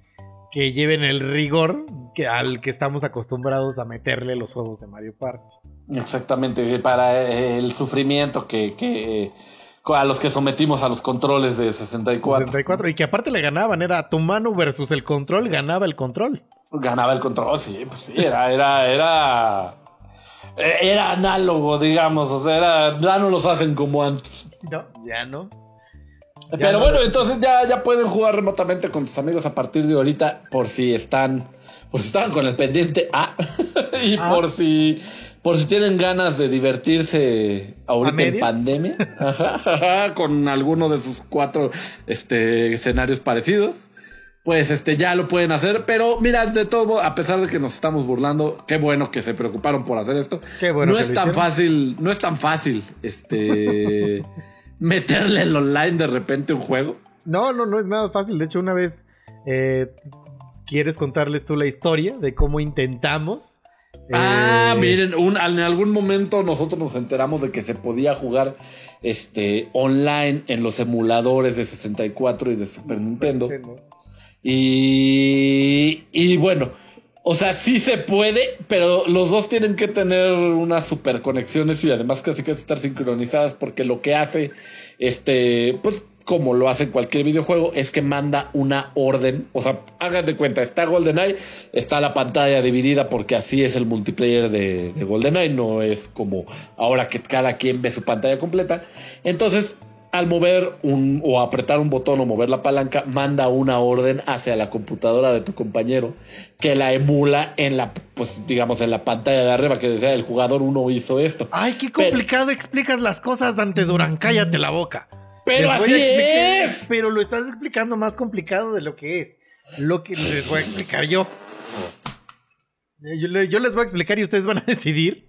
que lleven el rigor que, al que estamos acostumbrados a meterle los juegos de Mario Party. Exactamente. Para el sufrimiento que, que a los que sometimos a los controles de 64. 64. Y que aparte le ganaban, era tu mano versus el control, ganaba el control. Ganaba el control, sí, pues sí, era, era, era. Era análogo, digamos. O sea, era, ya no los hacen como antes. No, ya no. Ya Pero no bueno, los- entonces ya, ya pueden jugar remotamente con tus amigos a partir de ahorita, por si están, por si estaban con el pendiente A, y Ah. por si, por si tienen ganas de divertirse ahorita en pandemia, Ajá, ajá, con alguno de sus cuatro este, escenarios parecidos. pues este ya lo pueden hacer. Pero mira, de todo, modo, a pesar de que nos estamos burlando, qué bueno que se preocuparon por hacer esto. Qué bueno no que es tan hicieron. fácil, no es tan fácil, este, meterle el online de repente un juego. No, no, no es nada fácil. De hecho, una vez eh, quieres contarles tú la historia de cómo intentamos. Ah, Eh, miren, un- en algún momento nosotros nos enteramos de que se podía jugar este online en los emuladores de 64 y de Super Nintendo. Y, y bueno, o sea, sí se puede, pero los dos tienen que tener unas super conexiones y además casi que estar sincronizadas porque lo que hace, este, pues como lo hace cualquier videojuego, es que manda una orden. O sea, hagan de cuenta, está GoldenEye, está la pantalla dividida porque así es el multiplayer de, de GoldenEye, no es como ahora que cada quien ve su pantalla completa. Entonces, al mover un o apretar un botón o mover la palanca, manda una orden hacia la computadora de tu compañero que la emula en la, pues digamos, en la pantalla de arriba que decía el jugador 1 hizo esto. Ay, qué Pero- complicado explicas las cosas, Dante Durán. Cállate la boca. Pero Les así es. Pero lo estás explicando más complicado de lo que es. Lo que les voy a explicar yo. Eh, Yo, yo les voy a explicar y ustedes van a decidir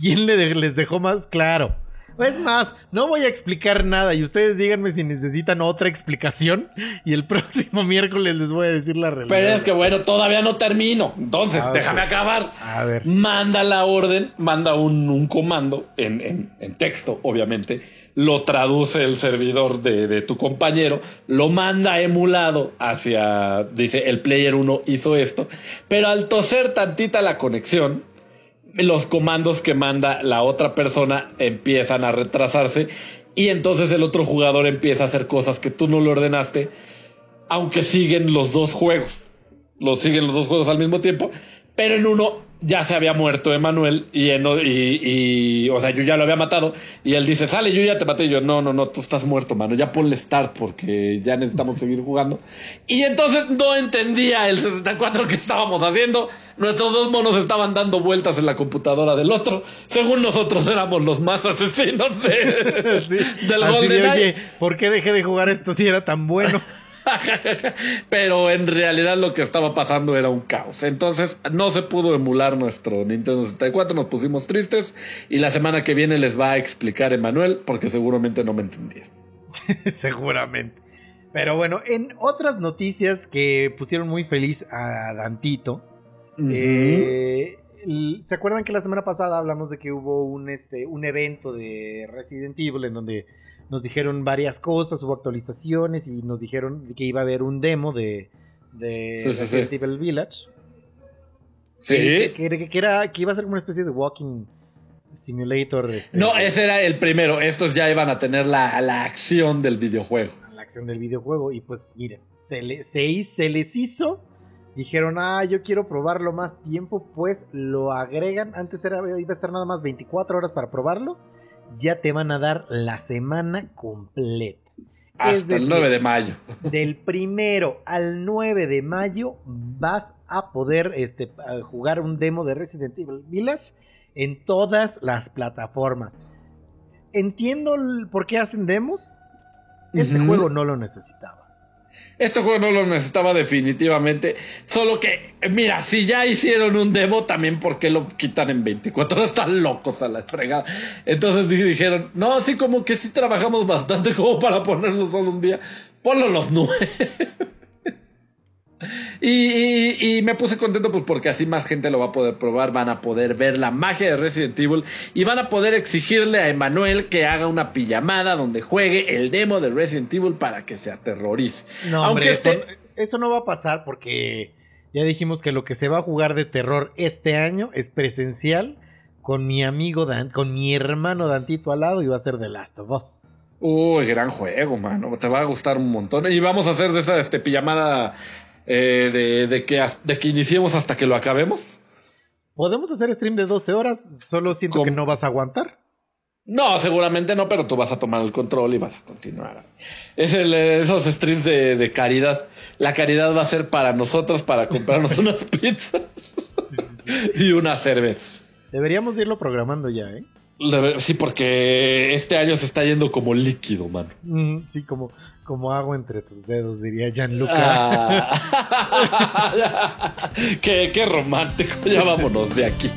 quién les dejó más claro. Es más, no voy a explicar nada y ustedes díganme si necesitan otra explicación y el próximo miércoles les voy a decir la realidad. Pero es que bueno, todavía no termino. Entonces, déjame acabar. A ver. Manda la orden, manda un, un comando en, en- en texto, obviamente. Lo traduce el servidor de, de tu compañero. Lo manda emulado hacia. Dice, el player 1 hizo esto. Pero al toser tantita la conexión, los comandos que manda la otra persona empiezan a retrasarse. Y entonces el otro jugador empieza a hacer cosas que tú no le ordenaste aunque siguen los dos juegos. Los siguen los dos juegos al mismo tiempo, pero en uno ya se había muerto Emanuel y, en, o- y, y, o sea, yo ya lo había matado y él dice, sale, yo ya te maté. Y yo, no, no, no, tú estás muerto, mano, ya ponle start porque ya necesitamos seguir jugando. Y entonces no entendía el 64 que estábamos haciendo. Nuestros dos monos estaban dando vueltas en la computadora del otro. Según nosotros éramos los más asesinos de, Sí, del así de, oye, ¿por qué dejé de jugar esto si era tan bueno? Pero en realidad lo que estaba pasando era un caos. Entonces no se pudo emular nuestro Nintendo 64. Nos pusimos tristes. Y la semana que viene les va a explicar Emanuel porque seguramente no me entendieron. Seguramente. Pero bueno, en otras noticias que pusieron muy feliz a Dantito. eh, el- ¿Se acuerdan que la semana pasada hablamos de que hubo un, este, un evento de Resident Evil en donde nos dijeron varias cosas, hubo actualizaciones y nos dijeron que iba a haber un demo de, de Sí, Resident sí. Evil Village? Sí. Que, que- que era, que iba a ser como una especie de walking simulator. este, No, ese era el primero. Estos ya iban a tener la, la acción del videojuego. la acción del videojuego. Y pues miren, se, le- se, se les hizo. Dijeron, ah, yo quiero probarlo más tiempo. Pues lo agregan. Antes era, iba a estar nada más 24 horas para probarlo. Ya te van a dar la semana completa. Es Hasta el decir, 9 de mayo. Del primero al 9 de mayo vas a poder este, jugar un demo de Resident Evil Village en todas las plataformas. Entiendo el por qué hacen demos. Este juego no lo necesitaba. Este juego no lo necesitaba definitivamente. Solo que, mira, si ya hicieron un demo, también por qué lo quitan en 24 horas. Están locos a la fregada. Entonces di- dijeron, no, sí, como que sí trabajamos bastante como para ponerlo solo un día. Ponlo los nueve. Y, y- y me puse contento pues porque así más gente lo va a poder probar, van a poder ver la magia de Resident Evil y van a poder exigirle a Emanuel que haga una pijamada donde juegue el demo de Resident Evil para que se aterrorice. No, Aunque hombre, eso no va a pasar porque ya dijimos que lo que se va a jugar de terror este año es presencial con mi amigo Dan, con mi hermano Dantito al lado y va a ser The Last of Us. Uy, gran juego, mano. Te va a gustar un montón. Y vamos a hacer de esa este, pijamada eh, de, de que, de que iniciemos hasta que lo acabemos. ¿Podemos hacer stream de 12 horas? Solo siento que no vas a aguantar. No, seguramente no, pero tú vas a tomar el control y vas a continuar. Es el, esos streams de, de caridad. La caridad va a ser para nosotros, para comprarnos unas pizzas y una cerveza. Deberíamos de irlo programando ya, ¿eh? Sí, porque este año se está yendo como líquido, mano. Mm, sí, como, como agua entre tus dedos, diría Gianluca. Ah. qué, qué romántico. Ya vámonos de aquí.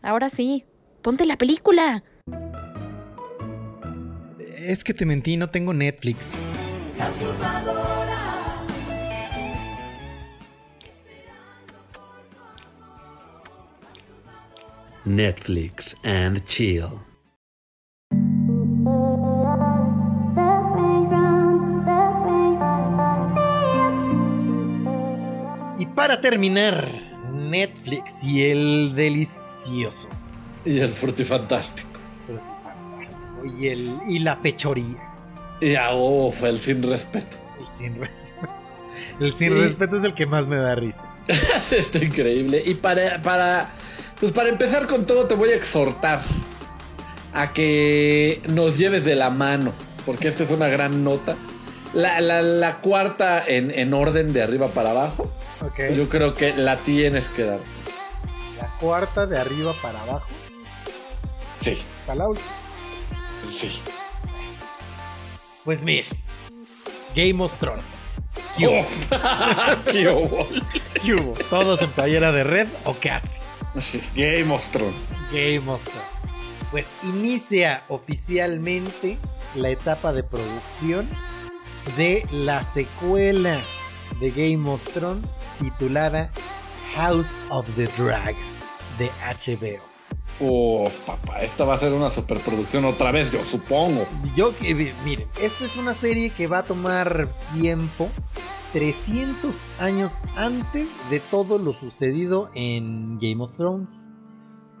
Ahora sí, ponte la película. Es que te mentí, no tengo Netflix. Netflix and chill. Y para terminar, Netflix y el delicioso. Y el frutifantástico. Fantástico. Y, el, y la fechoría. Y a uf, el sin respeto. El sin respeto. El sin Sí. respeto es el que más me da risa. Está increíble. Y para, para, pues para empezar con todo, te voy a exhortar a que nos lleves de la mano, porque esta es una gran nota. La, la- la cuarta en, en orden de arriba para abajo, Ok. yo creo que la tienes que dar. La cuarta de arriba para abajo. Sí, Para la última. sí. Pues mira. Game of Thrones. ¿Qué hubo? Qué hubo. ¿Qué hubo? ¿Todos en playera de red o casi? Game of Thrones. Game of Thrones. Pues inicia oficialmente la etapa de producción de la secuela de Game of Thrones titulada House of the Dragon de HBO. Uf, papá, esta va a ser una superproducción otra vez, yo supongo. Yo que miren, esta es una serie que va a tomar tiempo 300 años antes de todo lo sucedido en Game of Thrones.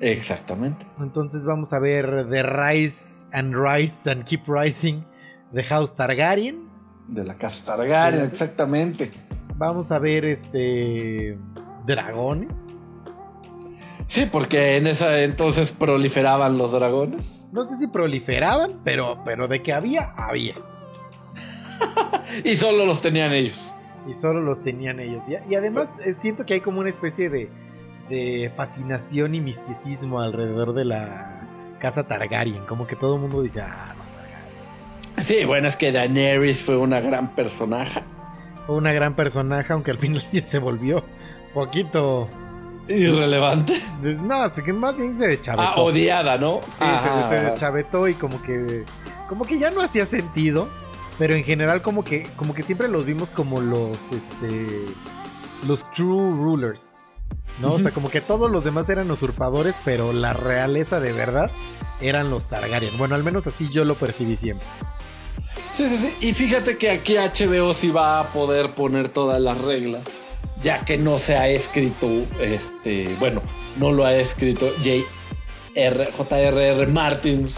Exactamente. Entonces vamos a ver The Rise and Rise and Keep Rising de House Targaryen. De la casa Targaryen, exactamente. Vamos a ver este dragones. Sí, porque en esa entonces proliferaban los dragones. No sé si proliferaban, pero, pero de que había, había. Y solo los tenían ellos. Y solo los tenían ellos. Y, y además eh, siento que hay como una especie de, de fascinación y misticismo alrededor de la casa Targaryen. Como que todo el mundo dice, ah, los Targaryen. Sí, bueno, es que Daenerys fue una gran personaje. Fue una gran personaje, aunque al final ya se volvió poquito... Irrelevante. No, hasta que más bien se deschavetó. Ah, odiada, ¿no? Sí, se- se, deschavetó y como que como que ya no hacía sentido, pero en general como que como que siempre los vimos como los este los true rulers. ¿No? O sea, como que todos los demás eran usurpadores, pero la realeza de verdad eran los Targaryen. Bueno, al menos así yo lo percibí siempre. Sí, sí, sí. Y fíjate que aquí HBO sí va a poder poner todas las reglas, ya que no se ha escrito, este, bueno, no lo ha escrito J.R. J.R.R. Martins,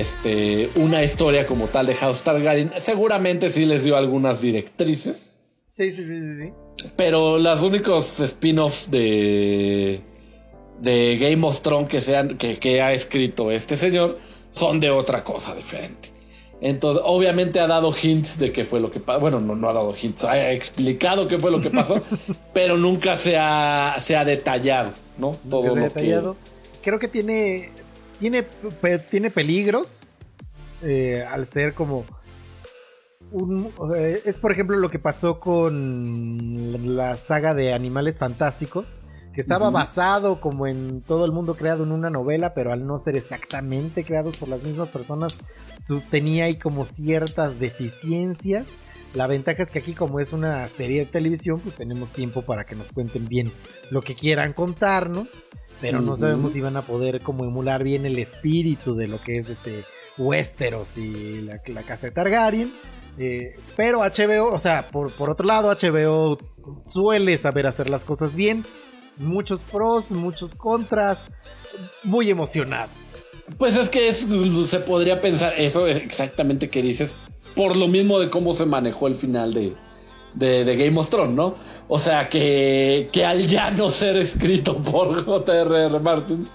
este, una historia como tal de House Targaryen. Seguramente sí les dio algunas directrices, Sí, sí, sí, sí, sí. pero los únicos spin-offs de de Game of Thrones que, sean, que, que ha escrito este señor son de otra cosa diferente. Entonces, obviamente ha dado hints de qué fue lo que pasó. Bueno, no, no ha dado hints, ha explicado qué fue lo que pasó, pero nunca se ha, se ha detallado, ¿no? Todo lo sea que- detallado. Creo que tiene, tiene, pe- tiene peligros eh, al ser como... un- eh, es por ejemplo lo que pasó con la saga de Animales Fantásticos, que estaba basado como en todo el mundo creado en una novela, pero al no ser exactamente creados por las mismas personas, tenía ahí como ciertas deficiencias. La ventaja es que aquí como es una serie de televisión, pues tenemos tiempo para que nos cuenten bien lo que quieran contarnos, pero no sabemos si van a poder como emular bien el espíritu de lo que es este Westeros y la, la casa de Targaryen. Eh, pero HBO, o sea, por, por otro lado, HBO suele saber hacer las cosas bien. Muchos pros, muchos contras. Muy emocionado. Pues es que es- se podría pensar eso exactamente que dices, por lo mismo de cómo se manejó el final de, de, de Game of Thrones, ¿no? O sea, que, que al ya no ser escrito por J.R.R. Martin,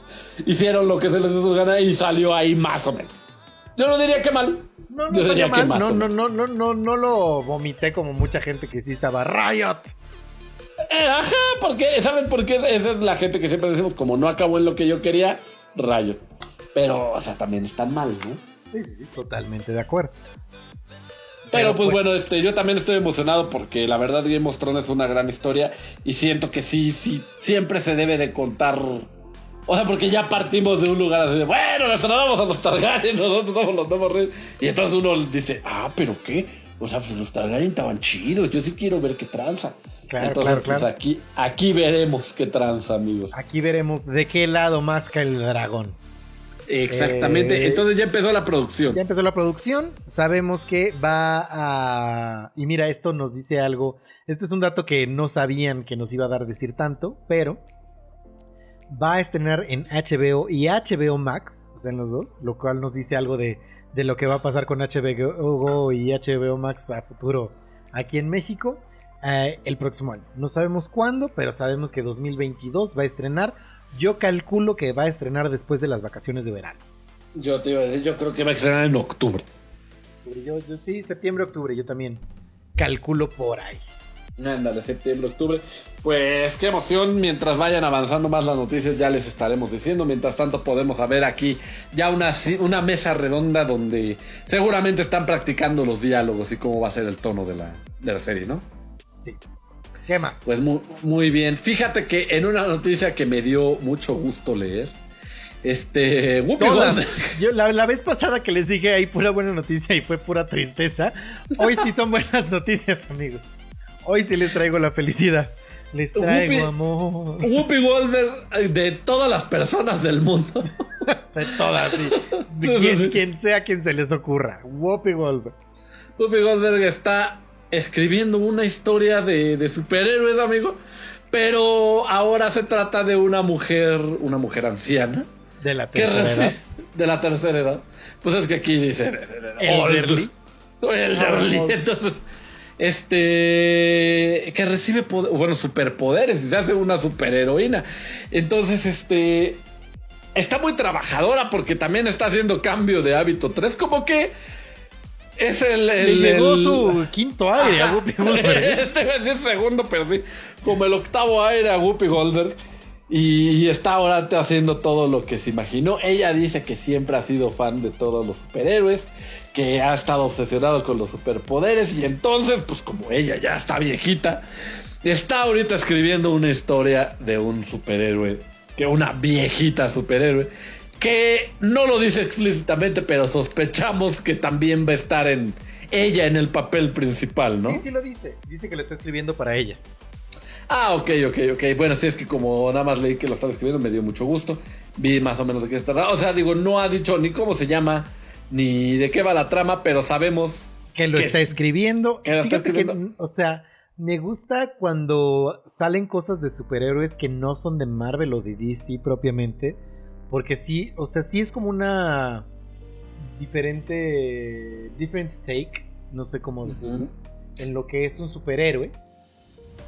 hicieron lo que se les dio su gana y salió ahí más o menos. Yo no diría que mal. No, no diría que mal, más no, no, no, no, no, no lo vomité como mucha gente que sí estaba Riot. eh, ajá, porque, ¿saben por qué? Esa es la gente que siempre decimos, como no acabó en lo que yo quería, rayos. Pero, o sea, también están mal, ¿no? Sí, sí, sí, totalmente de acuerdo. Pero, Pero, pues, pues- bueno, este, yo también estoy emocionado porque la verdad Game of Thrones es una gran historia y siento que sí, sí, siempre se debe de contar. O sea, porque ya partimos de un lugar así de, bueno, nos tratamos a los Targaryen, nosotros somos los nuevos reyes. Y entonces uno dice, ah, pero qué. O sea, pues los Targaryen estaban chidos, yo sí quiero ver qué tranza. Claro, entonces, claro, pues claro. aquí, aquí veremos qué tranza, amigos. Aquí veremos de qué lado masca el dragón. Exactamente. Eh, entonces ya empezó la producción. Ya empezó la producción, sabemos que va a... Y mira, esto nos dice algo, este es un dato que no sabían que nos iba a dar decir tanto, pero va a estrenar en HBO y HBO Max, o sea, en los dos, lo cual nos dice algo de, de lo que va a pasar con HBO Go y HBO Max a futuro aquí en México eh, el próximo año. No sabemos cuándo, pero sabemos que 2022 va a estrenar. Yo calculo que va a estrenar después de las vacaciones de verano. Yo te iba a decir, yo creo que va a estrenar en octubre. Yo, yo sí, septiembre, octubre, yo también calculo por ahí. Ándale, septiembre, octubre. Pues qué emoción. Mientras vayan avanzando más las noticias, ya les estaremos diciendo. Mientras tanto, podemos saber aquí ya una, una mesa redonda donde seguramente están practicando los diálogos y cómo va a ser el tono de la, de la serie, ¿no? Sí. ¿Qué más? Pues muy, muy bien. Fíjate que en una noticia que me dio mucho gusto leer, este. Whoopi Todas. Yo, la, la vez pasada que les dije ahí pura buena noticia y fue pura tristeza. Hoy sí son buenas noticias, amigos. Hoy sí les traigo la felicidad. Les traigo Whoopi- amor. Whoopi Goldberg, de todas las personas del mundo. De todas, sí. De quien, quien sea quien se les ocurra. Whoopi Goldberg. Whoopi Goldberg está escribiendo una historia de, de superhéroes, amigo. Pero ahora se trata de una mujer, una mujer anciana. De la tercera edad. de la tercera edad. Pues es que aquí dice. Elderly. Elderly. Entonces, este. Que recibe poder- bueno, superpoderes y se hace una superheroína. Entonces, este. Está muy trabajadora porque también está haciendo cambio de hábito 3. Como que. Es el. Le el- llegó el- su quinto aire a. Whoopi Goldberg. Debe ser segundo, pero sí. Como el octavo aire a Whoopi Goldberg. Y está ahora haciendo todo lo que se imaginó. Ella dice que siempre ha sido fan de todos los superhéroes. Que ha estado obsesionado con los superpoderes. Y entonces, pues como ella ya está viejita. Está ahorita escribiendo una historia de un superhéroe. Que una viejita superhéroe. Que no lo dice explícitamente, pero sospechamos que también va a estar en ella en el papel principal, ¿no? Sí, sí lo dice. Dice que lo está escribiendo para ella. Ah, ok, ok, ok. Bueno, sí, es que como nada más leí que lo estaba escribiendo, me dio mucho gusto. Vi más o menos de qué se trata. O sea, digo, no ha dicho ni cómo se llama, ni de qué va la trama, pero sabemos que lo que está es- escribiendo. que lo está Fíjate que, o sea, me gusta cuando salen cosas de superhéroes que no son de Marvel o de DC propiamente. Porque sí, o sea, sí es como una diferente. different take. No sé cómo decirlo. En lo que es un superhéroe.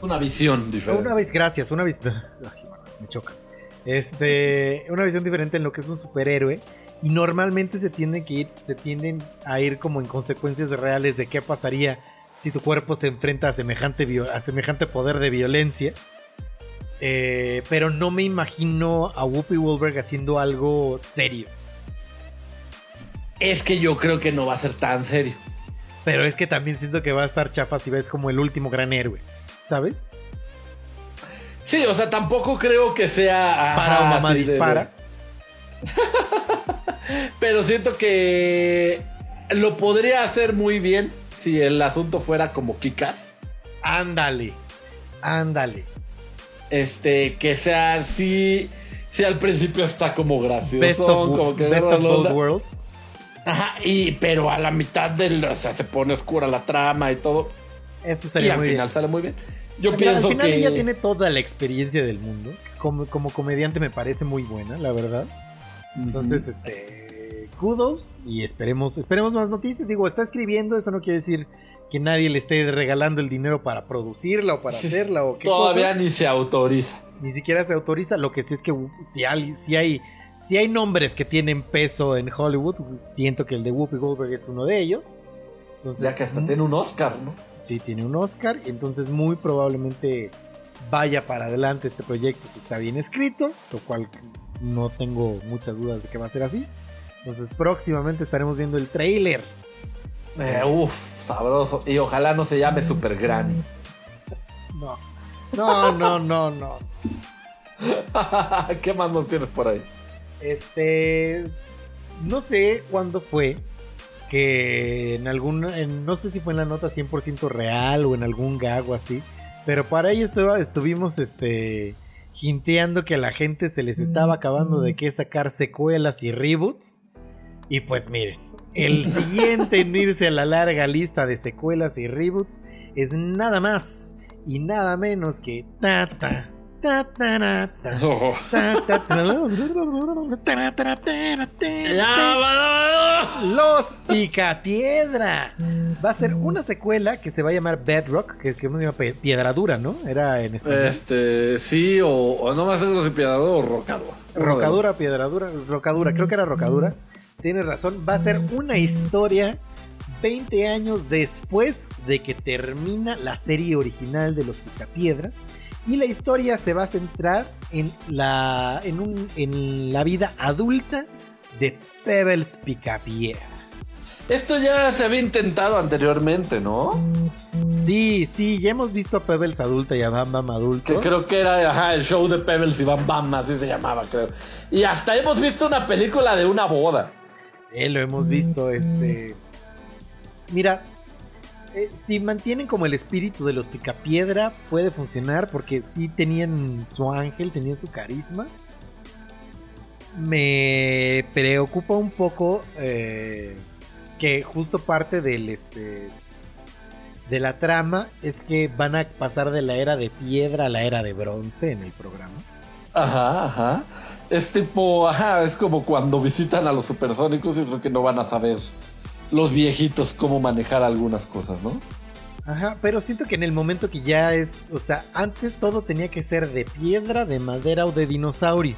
una visión diferente. Una vez, gracias, una mano, me chocas. Este, una visión diferente en lo que es un superhéroe. Y normalmente se tienden que ir, se tienden a ir como en consecuencias reales de qué pasaría si tu cuerpo se enfrenta a semejante, a semejante poder de violencia. Eh, pero no me imagino a Whoopi Goldberg haciendo algo serio. Es que yo creo que no va a ser tan serio. Pero es que también siento que va a estar chafa si ves como el último gran héroe. ¿Sabes? Sí, o sea, tampoco creo que sea. Para o ajá, mamá dispara. Pero siento que lo podría hacer muy bien si el asunto fuera como Kikas. Ándale. Ándale. Este, que sea así. Si al principio está como gracioso, Best of, como que best of both worlds. Ajá, y pero a la mitad del, o sea, se pone oscura la trama y todo. Eso Y estaría al muy final bien. sale muy bien. Yo Al final- pienso al final que ella tiene toda la experiencia del mundo. Como, como comediante me parece muy buena, la verdad. Entonces, este. Kudos. Y esperemos, esperemos más noticias. Digo, está escribiendo, eso no quiere decir que nadie le esté regalando el dinero para producirla o para Sí, hacerla o qué todavía cosas. ni se autoriza. Ni siquiera se autoriza. Lo que sí es que uh, si hay, si hay, si hay nombres que tienen peso en Hollywood, siento que el de Whoopi Goldberg es uno de ellos. Entonces, Ya que hasta tiene un Oscar, ¿no? Sí, tiene un Oscar. Y entonces muy probablemente vaya para adelante este proyecto si está bien escrito, lo cual no tengo muchas dudas de que va a ser así. Entonces próximamente estaremos viendo el trailer. Eh, uf, sabroso. Y ojalá no se llame Super Granny. No, no, no, no, no. ¿Qué más nos tienes por ahí? Este, no sé cuándo fue que en algún, en- no sé si fue en la nota 100% real o en algún gag o así, pero para ahí estu- estuvimos, este, hinteando que a la gente se les estaba acabando de qué sacar secuelas y reboots. Y pues miren, el siguiente en irse a la larga lista de secuelas y reboots es nada más y nada menos que ta ta ta ta ta ta. Oh. Ta, ta, ta, ta, ta, ta, ta, ta. Los Picapiedra. Va a ser una secuela que se va a llamar Bedrock, que, que se llama Piedra Dura, ¿no? Era en español. Este, sí, o, o no más es piedrador o rocador. Rocadura, Piedra Dura, Rocadura, creo que era Rocadura. Tienes razón, va a ser una historia 20 años después de que termina la serie original de los Picapiedras. Y la historia se va a centrar en la, en un- en la vida adulta de Pebbles Picapiedra. Esto ya se había intentado anteriormente, ¿no? Sí, sí, ya hemos visto a Pebbles adulta y a Bam Bam adulto. Que creo que era ajá, el show de Pebbles y Bam Bam, así se llamaba, creo. Y hasta hemos visto una película de una boda. Eh, lo hemos visto, este. Mira, eh, si mantienen como el espíritu de los Picapiedra, puede funcionar porque sí tenían su ángel, tenían su carisma. Me preocupa un poco eh, que justo parte del este de la trama es que van a pasar de la era de piedra a la era de bronce en el programa. Ajá, ajá. Es tipo, ajá, es como cuando visitan a los supersónicos y creo que no van a saber los viejitos cómo manejar algunas cosas, ¿no? Ajá, pero siento que en el momento que ya es, o sea, antes todo tenía que ser de piedra, de madera o de dinosaurio.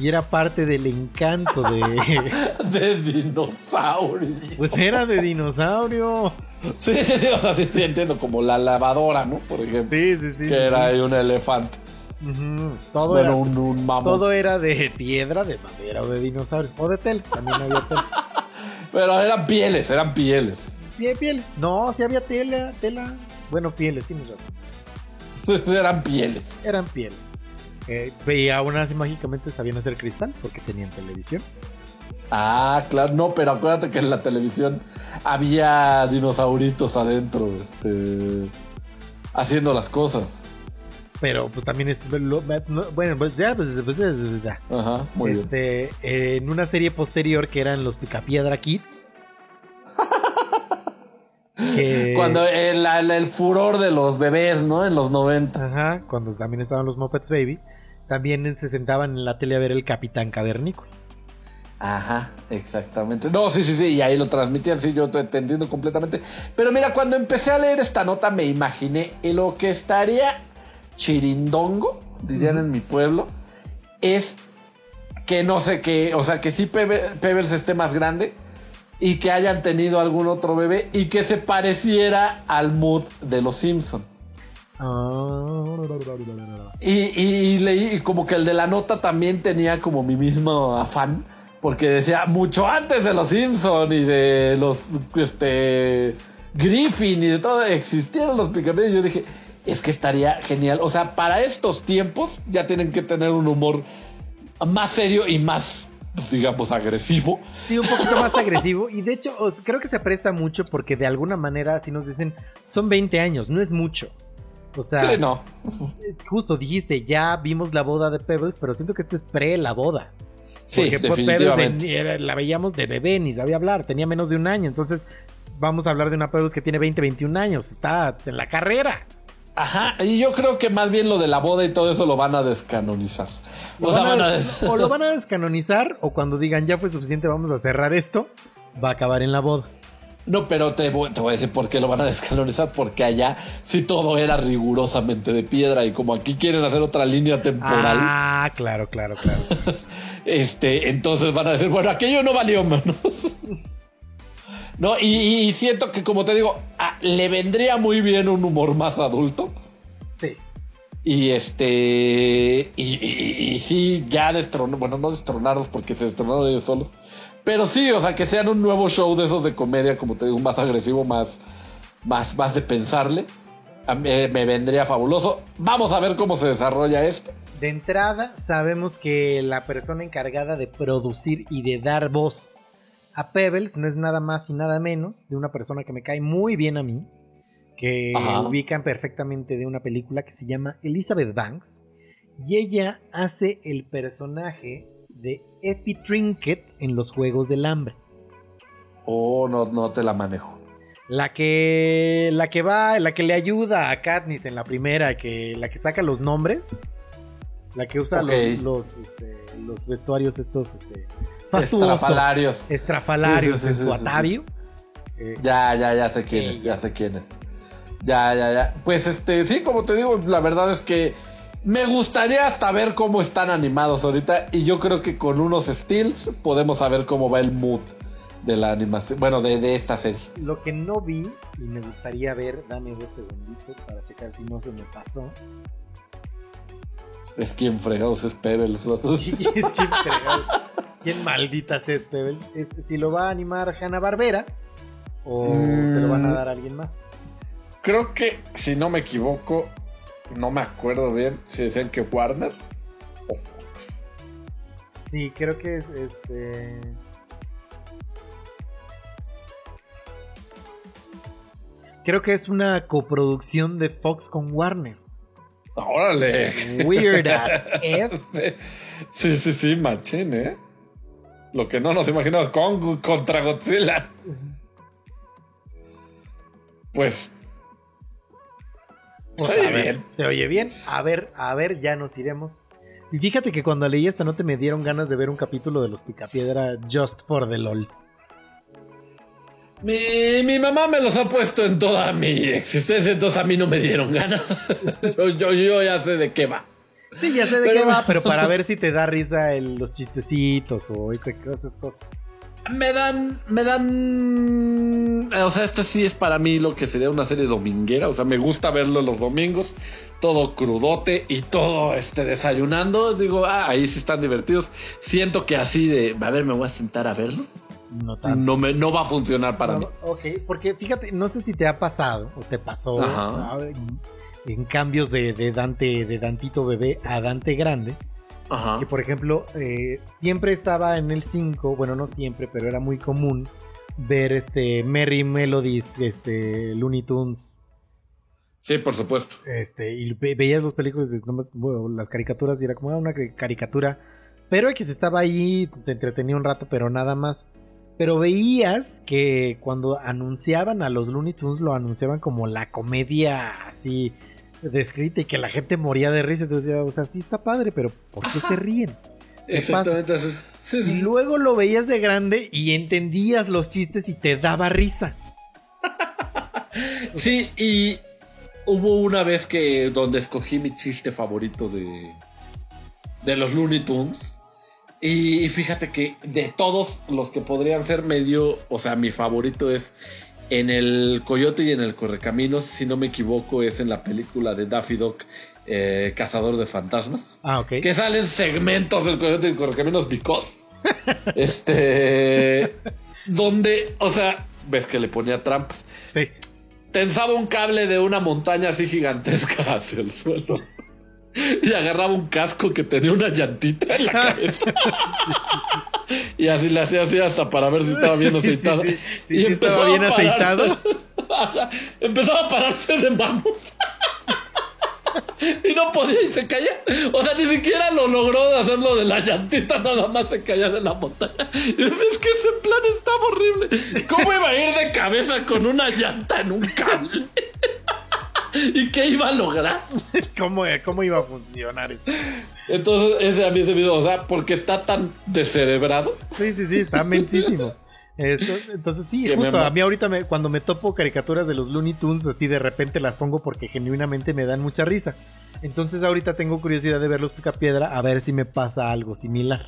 Y era parte del encanto de... De dinosaurio. Pues era de dinosaurio. Sí, sí, sí, o sea, sí, sí, entiendo, como la lavadora, ¿no? Por ejemplo. Sí, sí, sí. que sí, era ahí un elefante. Ujú, Todo, bueno, era, un, un todo era de piedra, de madera o de dinosaurio. O de tela, también había tela. Pero eran pieles, eran pieles. Pie- pieles. No, sí había tela, tela. Bueno, pieles, tienes razón. eran pieles. Eran pieles. Eh, y aún así mágicamente sabían hacer cristal porque tenían televisión. Ah, claro, no, pero acuérdate que en la televisión había dinosauritos adentro, este. haciendo las cosas. Pero pues también este, lo- no, bueno, pues ya, pues, pues, pues, ya. Ajá, muy bien. este, eh, en una serie posterior que eran los Picapiedra Kids. que- Cuando el, el- el furor de los bebés, ¿no? En los 90. Ajá, cuando también estaban los Muppets Baby, también se sentaban en la tele a ver el Capitán Cavernícola. Ajá, exactamente. No, sí, sí, sí, y ahí lo transmitían, sí, yo te entiendo completamente. Pero mira, cuando empecé a leer esta nota me imaginé lo que estaría chirindongo, dirían en mi pueblo, es que no sé qué, o sea, que sí Pebe- Pebbles esté más grande y que hayan tenido algún otro bebé y que se pareciera al mood de los Simpsons. Ah. Y, y- y leí y como que el de la nota también tenía como mi mismo afán. Porque decía mucho antes de los Simpson y de los este Griffin y de todo, existieron los Picapiedras. Y yo dije, es que estaría genial. O sea, para estos tiempos ya tienen que tener un humor más serio y más, pues, digamos, agresivo. Sí, un poquito más agresivo. Y de hecho, os- creo que se presta mucho porque de alguna manera, si nos dicen, son 20 años, no es mucho. O sea, Sí, no. justo dijiste, ya vimos la boda de Pebbles, pero siento que esto es pre la boda. Sí, Porque Pebbles definitivamente. de- la veíamos de bebé, ni sabía hablar, tenía menos de un año. Entonces, vamos a hablar de una Pebbles que tiene 20, 21 años, está en la carrera. Ajá, y yo creo que más bien lo de la boda y todo eso lo van a descanonizar. O sea, van a van a des- des- o lo van a descanonizar, o cuando digan ya fue suficiente, vamos a cerrar esto, va a acabar en la boda. No, pero te voy, te voy a decir por qué lo van a descanonizar, porque allá sí todo era rigurosamente de piedra y como aquí quieren hacer otra línea temporal, Ah, claro, claro, claro. este, entonces van a decir, bueno, aquello no valió menos. No, y, y siento que como te digo, le vendría muy bien un humor más adulto Sí. Y este. Y, y- y sí, ya destronaron. Bueno, no destronaron porque se destronaron ellos solos. Pero sí, o sea, que sean un nuevo show de esos de comedia, como te digo, más agresivo, más, más, más de pensarle. A mí, eh, me vendría fabuloso. Vamos a ver cómo se desarrolla esto. De entrada, sabemos que la persona encargada de producir y de dar voz a Pebbles no es nada más y nada menos de una persona que me cae muy bien a mí, que Ajá. ubican perfectamente de una película que se llama Elizabeth Banks, y ella hace el personaje de Effie Trinket en los Juegos del Hambre. Oh, no, no te la manejo. La que, la que va, la que le ayuda a Katniss en la primera, que la que saca los nombres, la que usa los, este, los vestuarios estos, este, fastuosos, Estrafalarios. estrafalarios Sí, en su. Eh, Ya, ya, ya sé quién es, ya sé quién es. Ya, ya, ya. Pues este, sí, como te digo, la verdad es que me gustaría hasta ver cómo están animados ahorita. Y yo creo que con unos stills podemos saber cómo va el mood de la animación. Bueno, de, de esta serie. Lo que no vi y me gustaría ver, dame dos segunditos para checar si no se me pasó. Es quien fregados es Pebbles. ¿no? Sí, es que fregado. ¿Quién malditas es Pebble? Es si lo va a animar Hanna Barbera o Mm. se lo van a dar a alguien más. Creo que, si no me equivoco, no me acuerdo bien si decían que Warner o Fox. Sí, creo que es este. Creo que es una coproducción de Fox con Warner. ¡Órale! Weird as F. Sí, sí, sí, machín, ¿eh? Lo que no nos imaginamos con contra Godzilla. Pues. Pues, se oye ver, bien. Se oye bien. A ver, a ver, ya nos iremos. Y fíjate que cuando leí esta nota me dieron ganas de ver un capítulo de los Picapiedra Just for the LOLs. Mi, mi mamá me los ha puesto en toda mi existencia, entonces a mí no me dieron ganas. yo, yo, yo ya sé de qué va. Sí, ya sé de Pero- qué va, pero para ver si te da risa el- los chistecitos o ese- esas cosas. Me dan, me dan, o sea, esto sí es para mí lo que sería una serie dominguera, o sea, me gusta verlo los domingos, todo crudote y todo este desayunando, digo, ah, ahí sí están divertidos. Siento que así de, a ver, me voy a sentar a verlos, No tanto. no me, no va a funcionar para No, mí. Ok, porque fíjate, no sé si te ha pasado o te pasó Ajá. En, cambios de, de Dante, de Dantito bebé a Dante grande. Ajá. Que por ejemplo, eh, siempre estaba en el 5, bueno, no siempre, pero era muy común ver este Merry Melodies, este Looney Tunes, Sí, por supuesto. este, y ve- veías los películas, de, nomás, bueno, las caricaturas y era como ah, una cari- caricatura, pero X estaba ahí, te entretenía un rato, pero nada más. Pero veías que cuando anunciaban a los Looney Tunes lo anunciaban como la comedia así descrita y que la gente moría de risa. Entonces, decía, o sea, sí está padre, pero ¿por qué se ríen? ¿Qué Exactamente. Sí, sí, Y luego lo veías de grande y entendías los chistes y te daba risa. Sí, y hubo una vez que donde escogí mi chiste favorito de, de los Looney Tunes. Y fíjate que de todos los que podrían ser medio, o sea, mi favorito es en el Coyote y en el Correcaminos, si no me equivoco, es en la película de Daffy Duck, eh, Cazador de Fantasmas. Ah, ok. Que salen segmentos del Coyote y el Correcaminos because. este. donde, o sea, ves que le ponía trampas Sí. tensaba un cable de una montaña así gigantesca hacia el suelo. Y agarraba un casco que tenía una llantita en la cabeza. Y así le hacía así hasta para ver si estaba bien aceitado. y estaba bien pararse- aceitado. Empezaba a pararse de manos. y no podía y se caía. O sea, ni siquiera lo logró de hacerlo de la llantita, nada más se caía de la montaña. Y es que ese plan estaba horrible. ¿Cómo iba a ir de cabeza con una llanta en un cable? ¿Y qué iba a lograr? ¿Cómo, ¿Cómo iba a funcionar eso? Entonces, ese a mí ese video, o sea, porque está tan descerebrado. Sí, sí, sí, está mensísimo. Entonces, sí, me justo a mí ahorita me- cuando me topo caricaturas de los Looney Tunes, así de repente las pongo porque genuinamente me dan mucha risa. Entonces ahorita tengo curiosidad de ver los Picapiedra a ver si me pasa algo similar.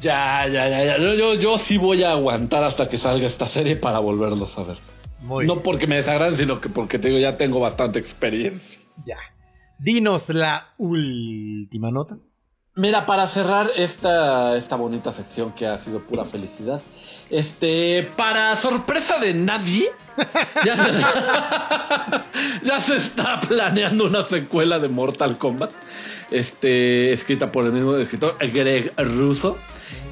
Ya, ya, ya, ya. Yo, yo, yo sí voy a aguantar hasta que salga esta serie para volverlos a ver. Muy no bien, porque me desagraden, sino que porque te digo, ya tengo bastante experiencia. ya. Dinos la última nota. Mira, para cerrar esta, esta bonita sección que ha sido pura felicidad, este, para sorpresa de nadie, ya se, ya se está planeando una secuela de Mortal Kombat, este, escrita por el mismo escritor, Greg Russo.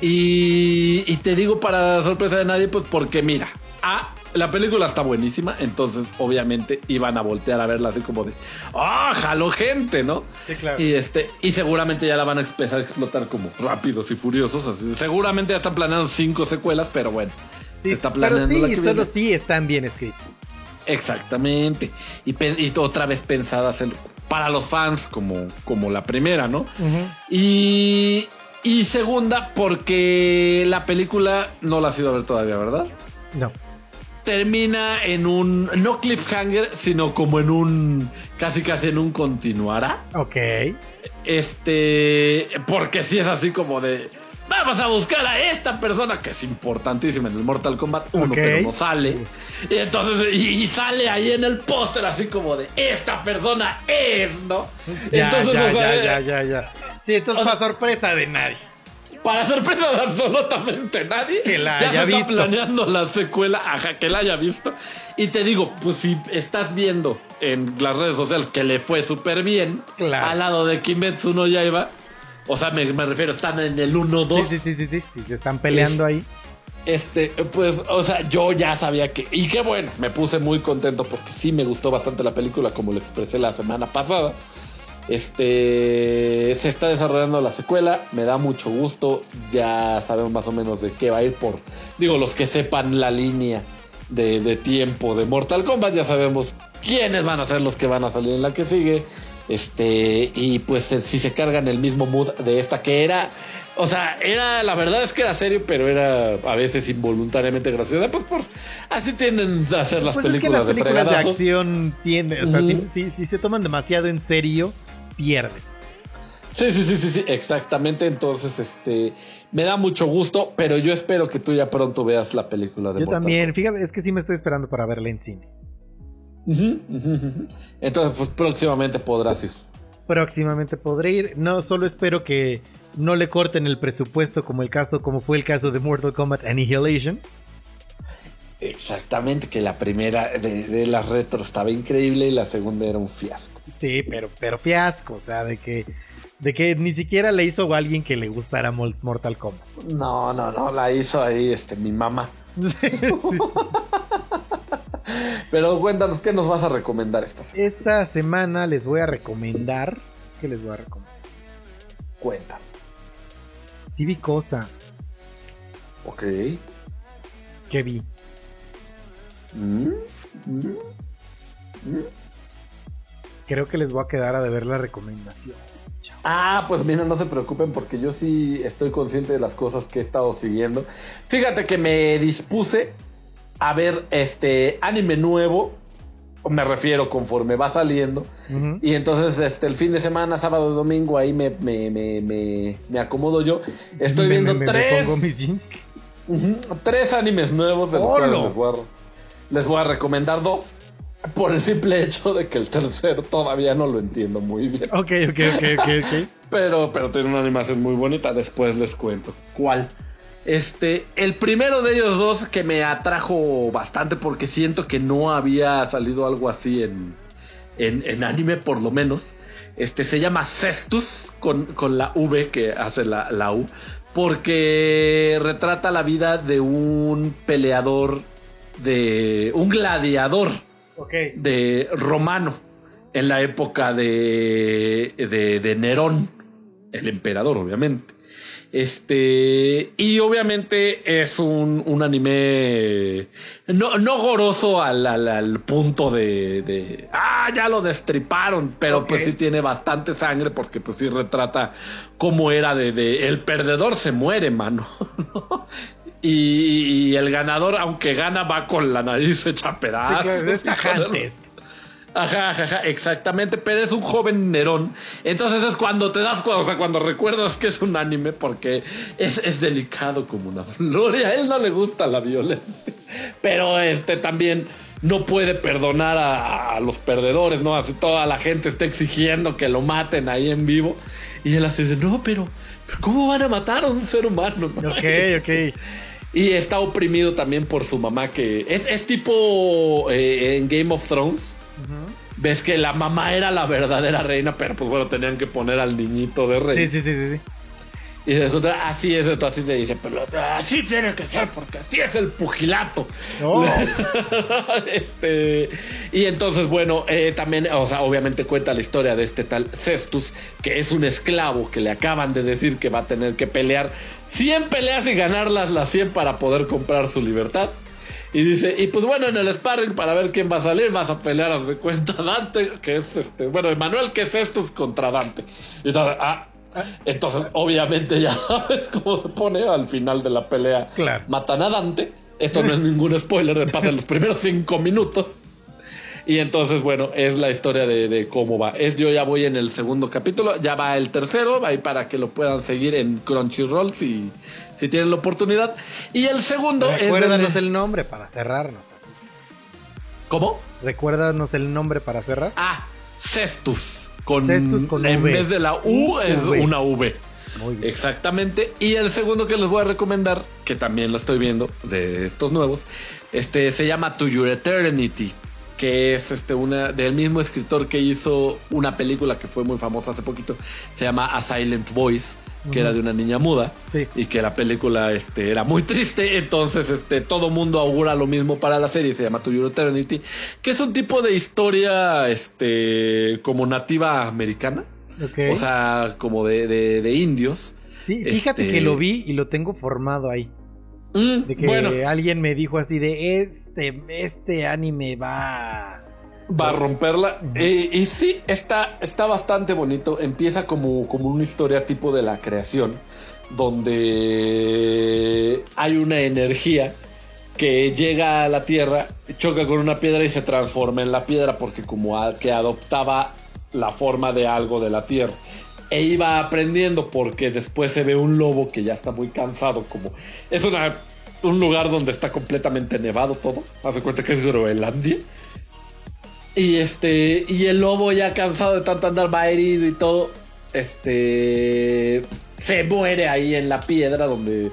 Y, y te digo para sorpresa de nadie, pues porque mira, A, la película está buenísima, entonces obviamente iban a voltear a verla así como de, ¡ah, jaló gente, ¿no? Sí, claro. Y este, y seguramente ya la van a empezar a explotar como rápidos y furiosos. Así. Seguramente ya están planeando cinco secuelas, pero bueno. Sí, se está pero planeando la sí, solo viene. sí están bien escritos. Exactamente. Y, otra vez pensadas en- para los fans, como, como la primera, ¿no? Y, y segunda, porque la película no la has ido a ver todavía, ¿verdad? No. Termina en un, no cliffhanger, sino como en un, casi casi en un continuará. Ok. Este, porque si es así como de, vamos a buscar a esta persona que es importantísima en el Mortal Kombat 1, Ok. pero no sale. Y entonces, y, y sale ahí en el póster así como de, esta persona es, ¿no? Ya, entonces, ya, o sea, ya, ya, ya, ya. Sí, entonces para sorpresa de nadie. Para sorpresa de absolutamente nadie, Que la ya haya se está visto. planeando la secuela, ajá, que la haya visto. Y te digo, pues si estás viendo en las redes sociales que le fue súper bien, Claro. al lado de Kimetsu no Yaiba, o sea, me, me refiero, están en el 1-2. Sí, sí, sí, sí, sí. Se están peleando ahí. Este, pues, o sea, yo ya sabía que. Y qué bueno, me puse muy contento porque sí me gustó bastante la película, como lo expresé la semana pasada. Este, se está desarrollando la secuela, me da mucho gusto. Ya sabemos más o menos de qué va a ir por. Digo, los que sepan la línea de, de tiempo de Mortal Kombat, ya sabemos quiénes van a ser los que van a salir en la que sigue. Este, y pues eh, si se cargan el mismo mood de esta que era, o sea, era, la verdad es que era serio, pero era a veces involuntariamente graciosa, pues por, así tienden a ser las Pues es que películas las películas de acción tienden, o sea, Ujú. si, si- si se toman demasiado en serio, pierden. Sí, sí, sí, sí, sí, exactamente. Entonces, este, me da mucho gusto, pero yo espero que tú ya pronto veas la película de Yo Mortal también, fíjate, es que sí me estoy esperando para verla en cine. Entonces, pues próximamente podrás ir. Próximamente podré ir. No, solo espero que no le corten el presupuesto como el caso, como fue el caso de Mortal Kombat Annihilation. Exactamente, que la primera de, de las retro estaba increíble y la segunda era un fiasco. Sí, pero, pero fiasco, o sea, de que, de que ni siquiera le hizo a alguien que le gustara Mortal Kombat. No, no, no, la hizo ahí este, mi mamá. Sí, sí, sí. Pero cuéntanos, ¿qué nos vas a recomendar esta semana? Esta semana les voy a recomendar. ¿Qué les voy a recomendar? Cuéntanos. Sí vi cosas. Ok. ¿Qué vi? Creo que les voy a quedar a deber la recomendación. Ah, pues mira, no se preocupen porque yo sí estoy consciente de las cosas que he estado siguiendo. Fíjate que me dispuse a ver este anime nuevo. Me refiero conforme va saliendo. Y entonces, este, el fin de semana, sábado, domingo, ahí me, me, me, me, me acomodo yo. Estoy viendo tres. mis jeans. Tres animes nuevos de los ¡Hola! cuales les voy a recomendar dos. Por el simple hecho de que el tercero todavía no lo entiendo muy bien. Ok, ok, ok, ok, ok. Pero, pero tiene una animación muy bonita. Después les cuento. ¿Cuál? Este, el primero de ellos dos que me atrajo bastante porque siento que no había salido algo así en, en, en anime, por lo menos. Este se llama Cestus con, con la V que hace la, la U. Porque retrata la vida de un peleador, de un gladiador de romano en la época de, de, de Nerón, el emperador, obviamente. Este, y obviamente es un, un anime no, no goroso al, al, al punto de, de, ah, ya lo destriparon, pero pues sí tiene bastante sangre porque pues sí retrata cómo era de, de el perdedor se muere, mano. Y, y el ganador, aunque gana, va con la nariz hecha Sí, pedazos. claro, es. Ajá, ajá, ajá, exactamente, pero es un joven Nerón. Entonces es cuando te das cuenta, o sea, cuando recuerdas que es un anime, porque es, es delicado como una flor y a él no le gusta la violencia. Pero este también no puede perdonar a, a los perdedores, ¿no? Así toda la gente está exigiendo que lo maten ahí en vivo. Y él así dice, no, pero, pero ¿cómo van a matar a un ser humano? no? Ok, ok. Y está oprimido también por su mamá, que es, es tipo eh, en Game of Thrones. Ves que la mamá era la verdadera reina, pero pues bueno, tenían que poner al niñito de rey. Sí, sí, sí, sí. sí. Y después, así es, entonces le dice, pero así tiene que ser, porque así es el pugilato. No. Este, y entonces, bueno, eh, también, o sea, obviamente cuenta la historia de este tal Cestus, que es un esclavo que le acaban de decir que va a tener que pelear 100 peleas y ganarlas las 100 para poder comprar su libertad. Y dice, y pues bueno, en el sparring para ver quién va a salir, vas a pelear a de cuenta Dante, que es este, bueno, Emanuel, que es Cestus contra Dante. Y entonces, ah, entonces, obviamente ya sabes cómo se pone al final de la pelea. Claro. Matan a Dante. Esto no es ningún spoiler, de pasan los primeros cinco minutos. Y entonces, bueno, es la historia de, de cómo va. Es, yo ya voy en el segundo capítulo, ya va el tercero, ahí para que lo puedan seguir en Crunchyroll si, si tienen la oportunidad. Y el segundo es... Recuérdanos en- el nombre para cerrarnos. así sí. ¿Cómo? Recuérdanos el nombre para cerrar. Ah, Cestus. Con, en V. vez de la U es V. una V. Muy bien. Exactamente. Y el segundo que les voy a recomendar, que también lo estoy viendo de estos nuevos, este se llama To Your Eternity, que es este una del mismo escritor que hizo una película que fue muy famosa hace poquito, se llama A Silent Voice, que era de una niña muda Sí. y que la película este era muy triste, entonces este todo mundo augura lo mismo para la serie, se llama To Your Eternity, que es un tipo de historia este como nativa americana. Ok. O sea, como de, de- de indios. sí, fíjate este- que lo vi y lo tengo formado ahí. Mm, De que bueno, alguien me dijo así de este, este anime va. Va a romperla. Eh, y sí, está, está bastante bonito. Empieza como, como una historia tipo de la creación, donde hay una energía que llega a la Tierra, choca con una piedra y se transforma en la piedra porque como a- que adoptaba la forma de algo de la Tierra. E iba aprendiendo porque después se ve un lobo que ya está muy cansado, como es una, un lugar donde está completamente nevado todo. Hace cuenta que es Groenlandia. Y este, y el lobo ya cansado de tanto andar, va herido y todo. Este se muere ahí en la piedra donde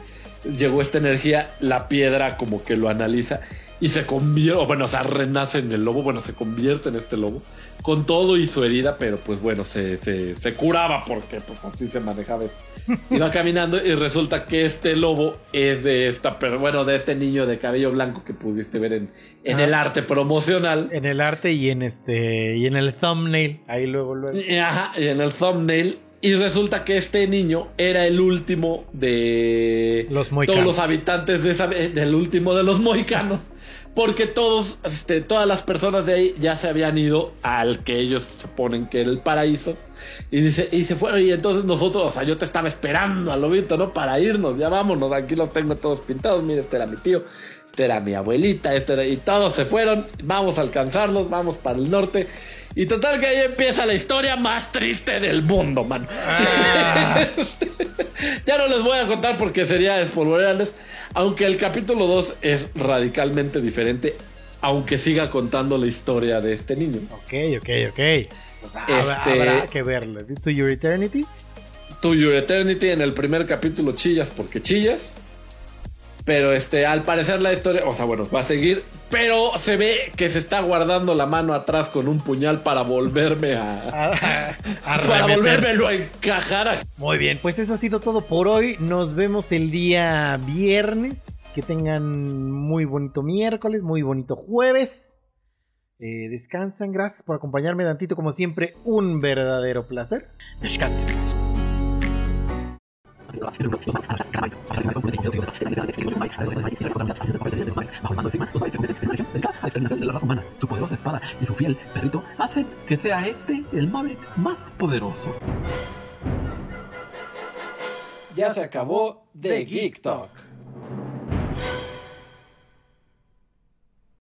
llegó esta energía. La piedra como que lo analiza y se convierte, o bueno, o sea, renace en el lobo. Bueno, se convierte en este lobo con todo y su herida, pero pues bueno, se, se, se curaba porque pues así se manejaba esto. Iba caminando y resulta que este lobo es de esta, pero bueno, de este niño de cabello blanco que pudiste ver en, en Ah. el arte promocional. En el arte y en este. y en el thumbnail. Ahí luego, luego. Y, Ajá, y en el thumbnail. Y resulta que este niño era el último de Los moicanos. todos los habitantes de esa, del último de los moicanos. Porque todos, este, todas las personas de ahí ya se habían ido al que ellos suponen que era el paraíso. Y dice, y se fueron. Y entonces nosotros, o sea, yo te estaba esperando al lobito, ¿no? Para irnos, ya vámonos, aquí los tengo todos pintados. Mira, este era mi tío, este era mi abuelita, este era, y todos se fueron. Vamos a alcanzarlos, vamos para el norte. Y total que ahí empieza la historia más triste del mundo, man. Ah. ya no les voy a contar porque sería espolvorearles. Aunque el capítulo 2 es radicalmente diferente. Aunque siga contando la historia de este niño. Ok, ok, ok. Pues habrá, Este- habrá que verlo. To Your Eternity. To Your Eternity en el primer capítulo chillas porque chillas. Pero este, al parecer la historia, o sea, bueno, va a seguir. Pero se ve que se está guardando la mano atrás con un puñal para volverme a. A, a para volvérmelo a encajar. Muy bien, pues eso ha sido todo por hoy. Nos vemos el día viernes. Que tengan muy bonito miércoles, muy bonito jueves. Eh, descansan. Gracias por acompañarme, Dantito. Como siempre, un verdadero placer. Descansen. Su poderosa espada y su fiel perrito hacen que sea este el Maverick más poderoso. Ya se acabó The Geek Talk.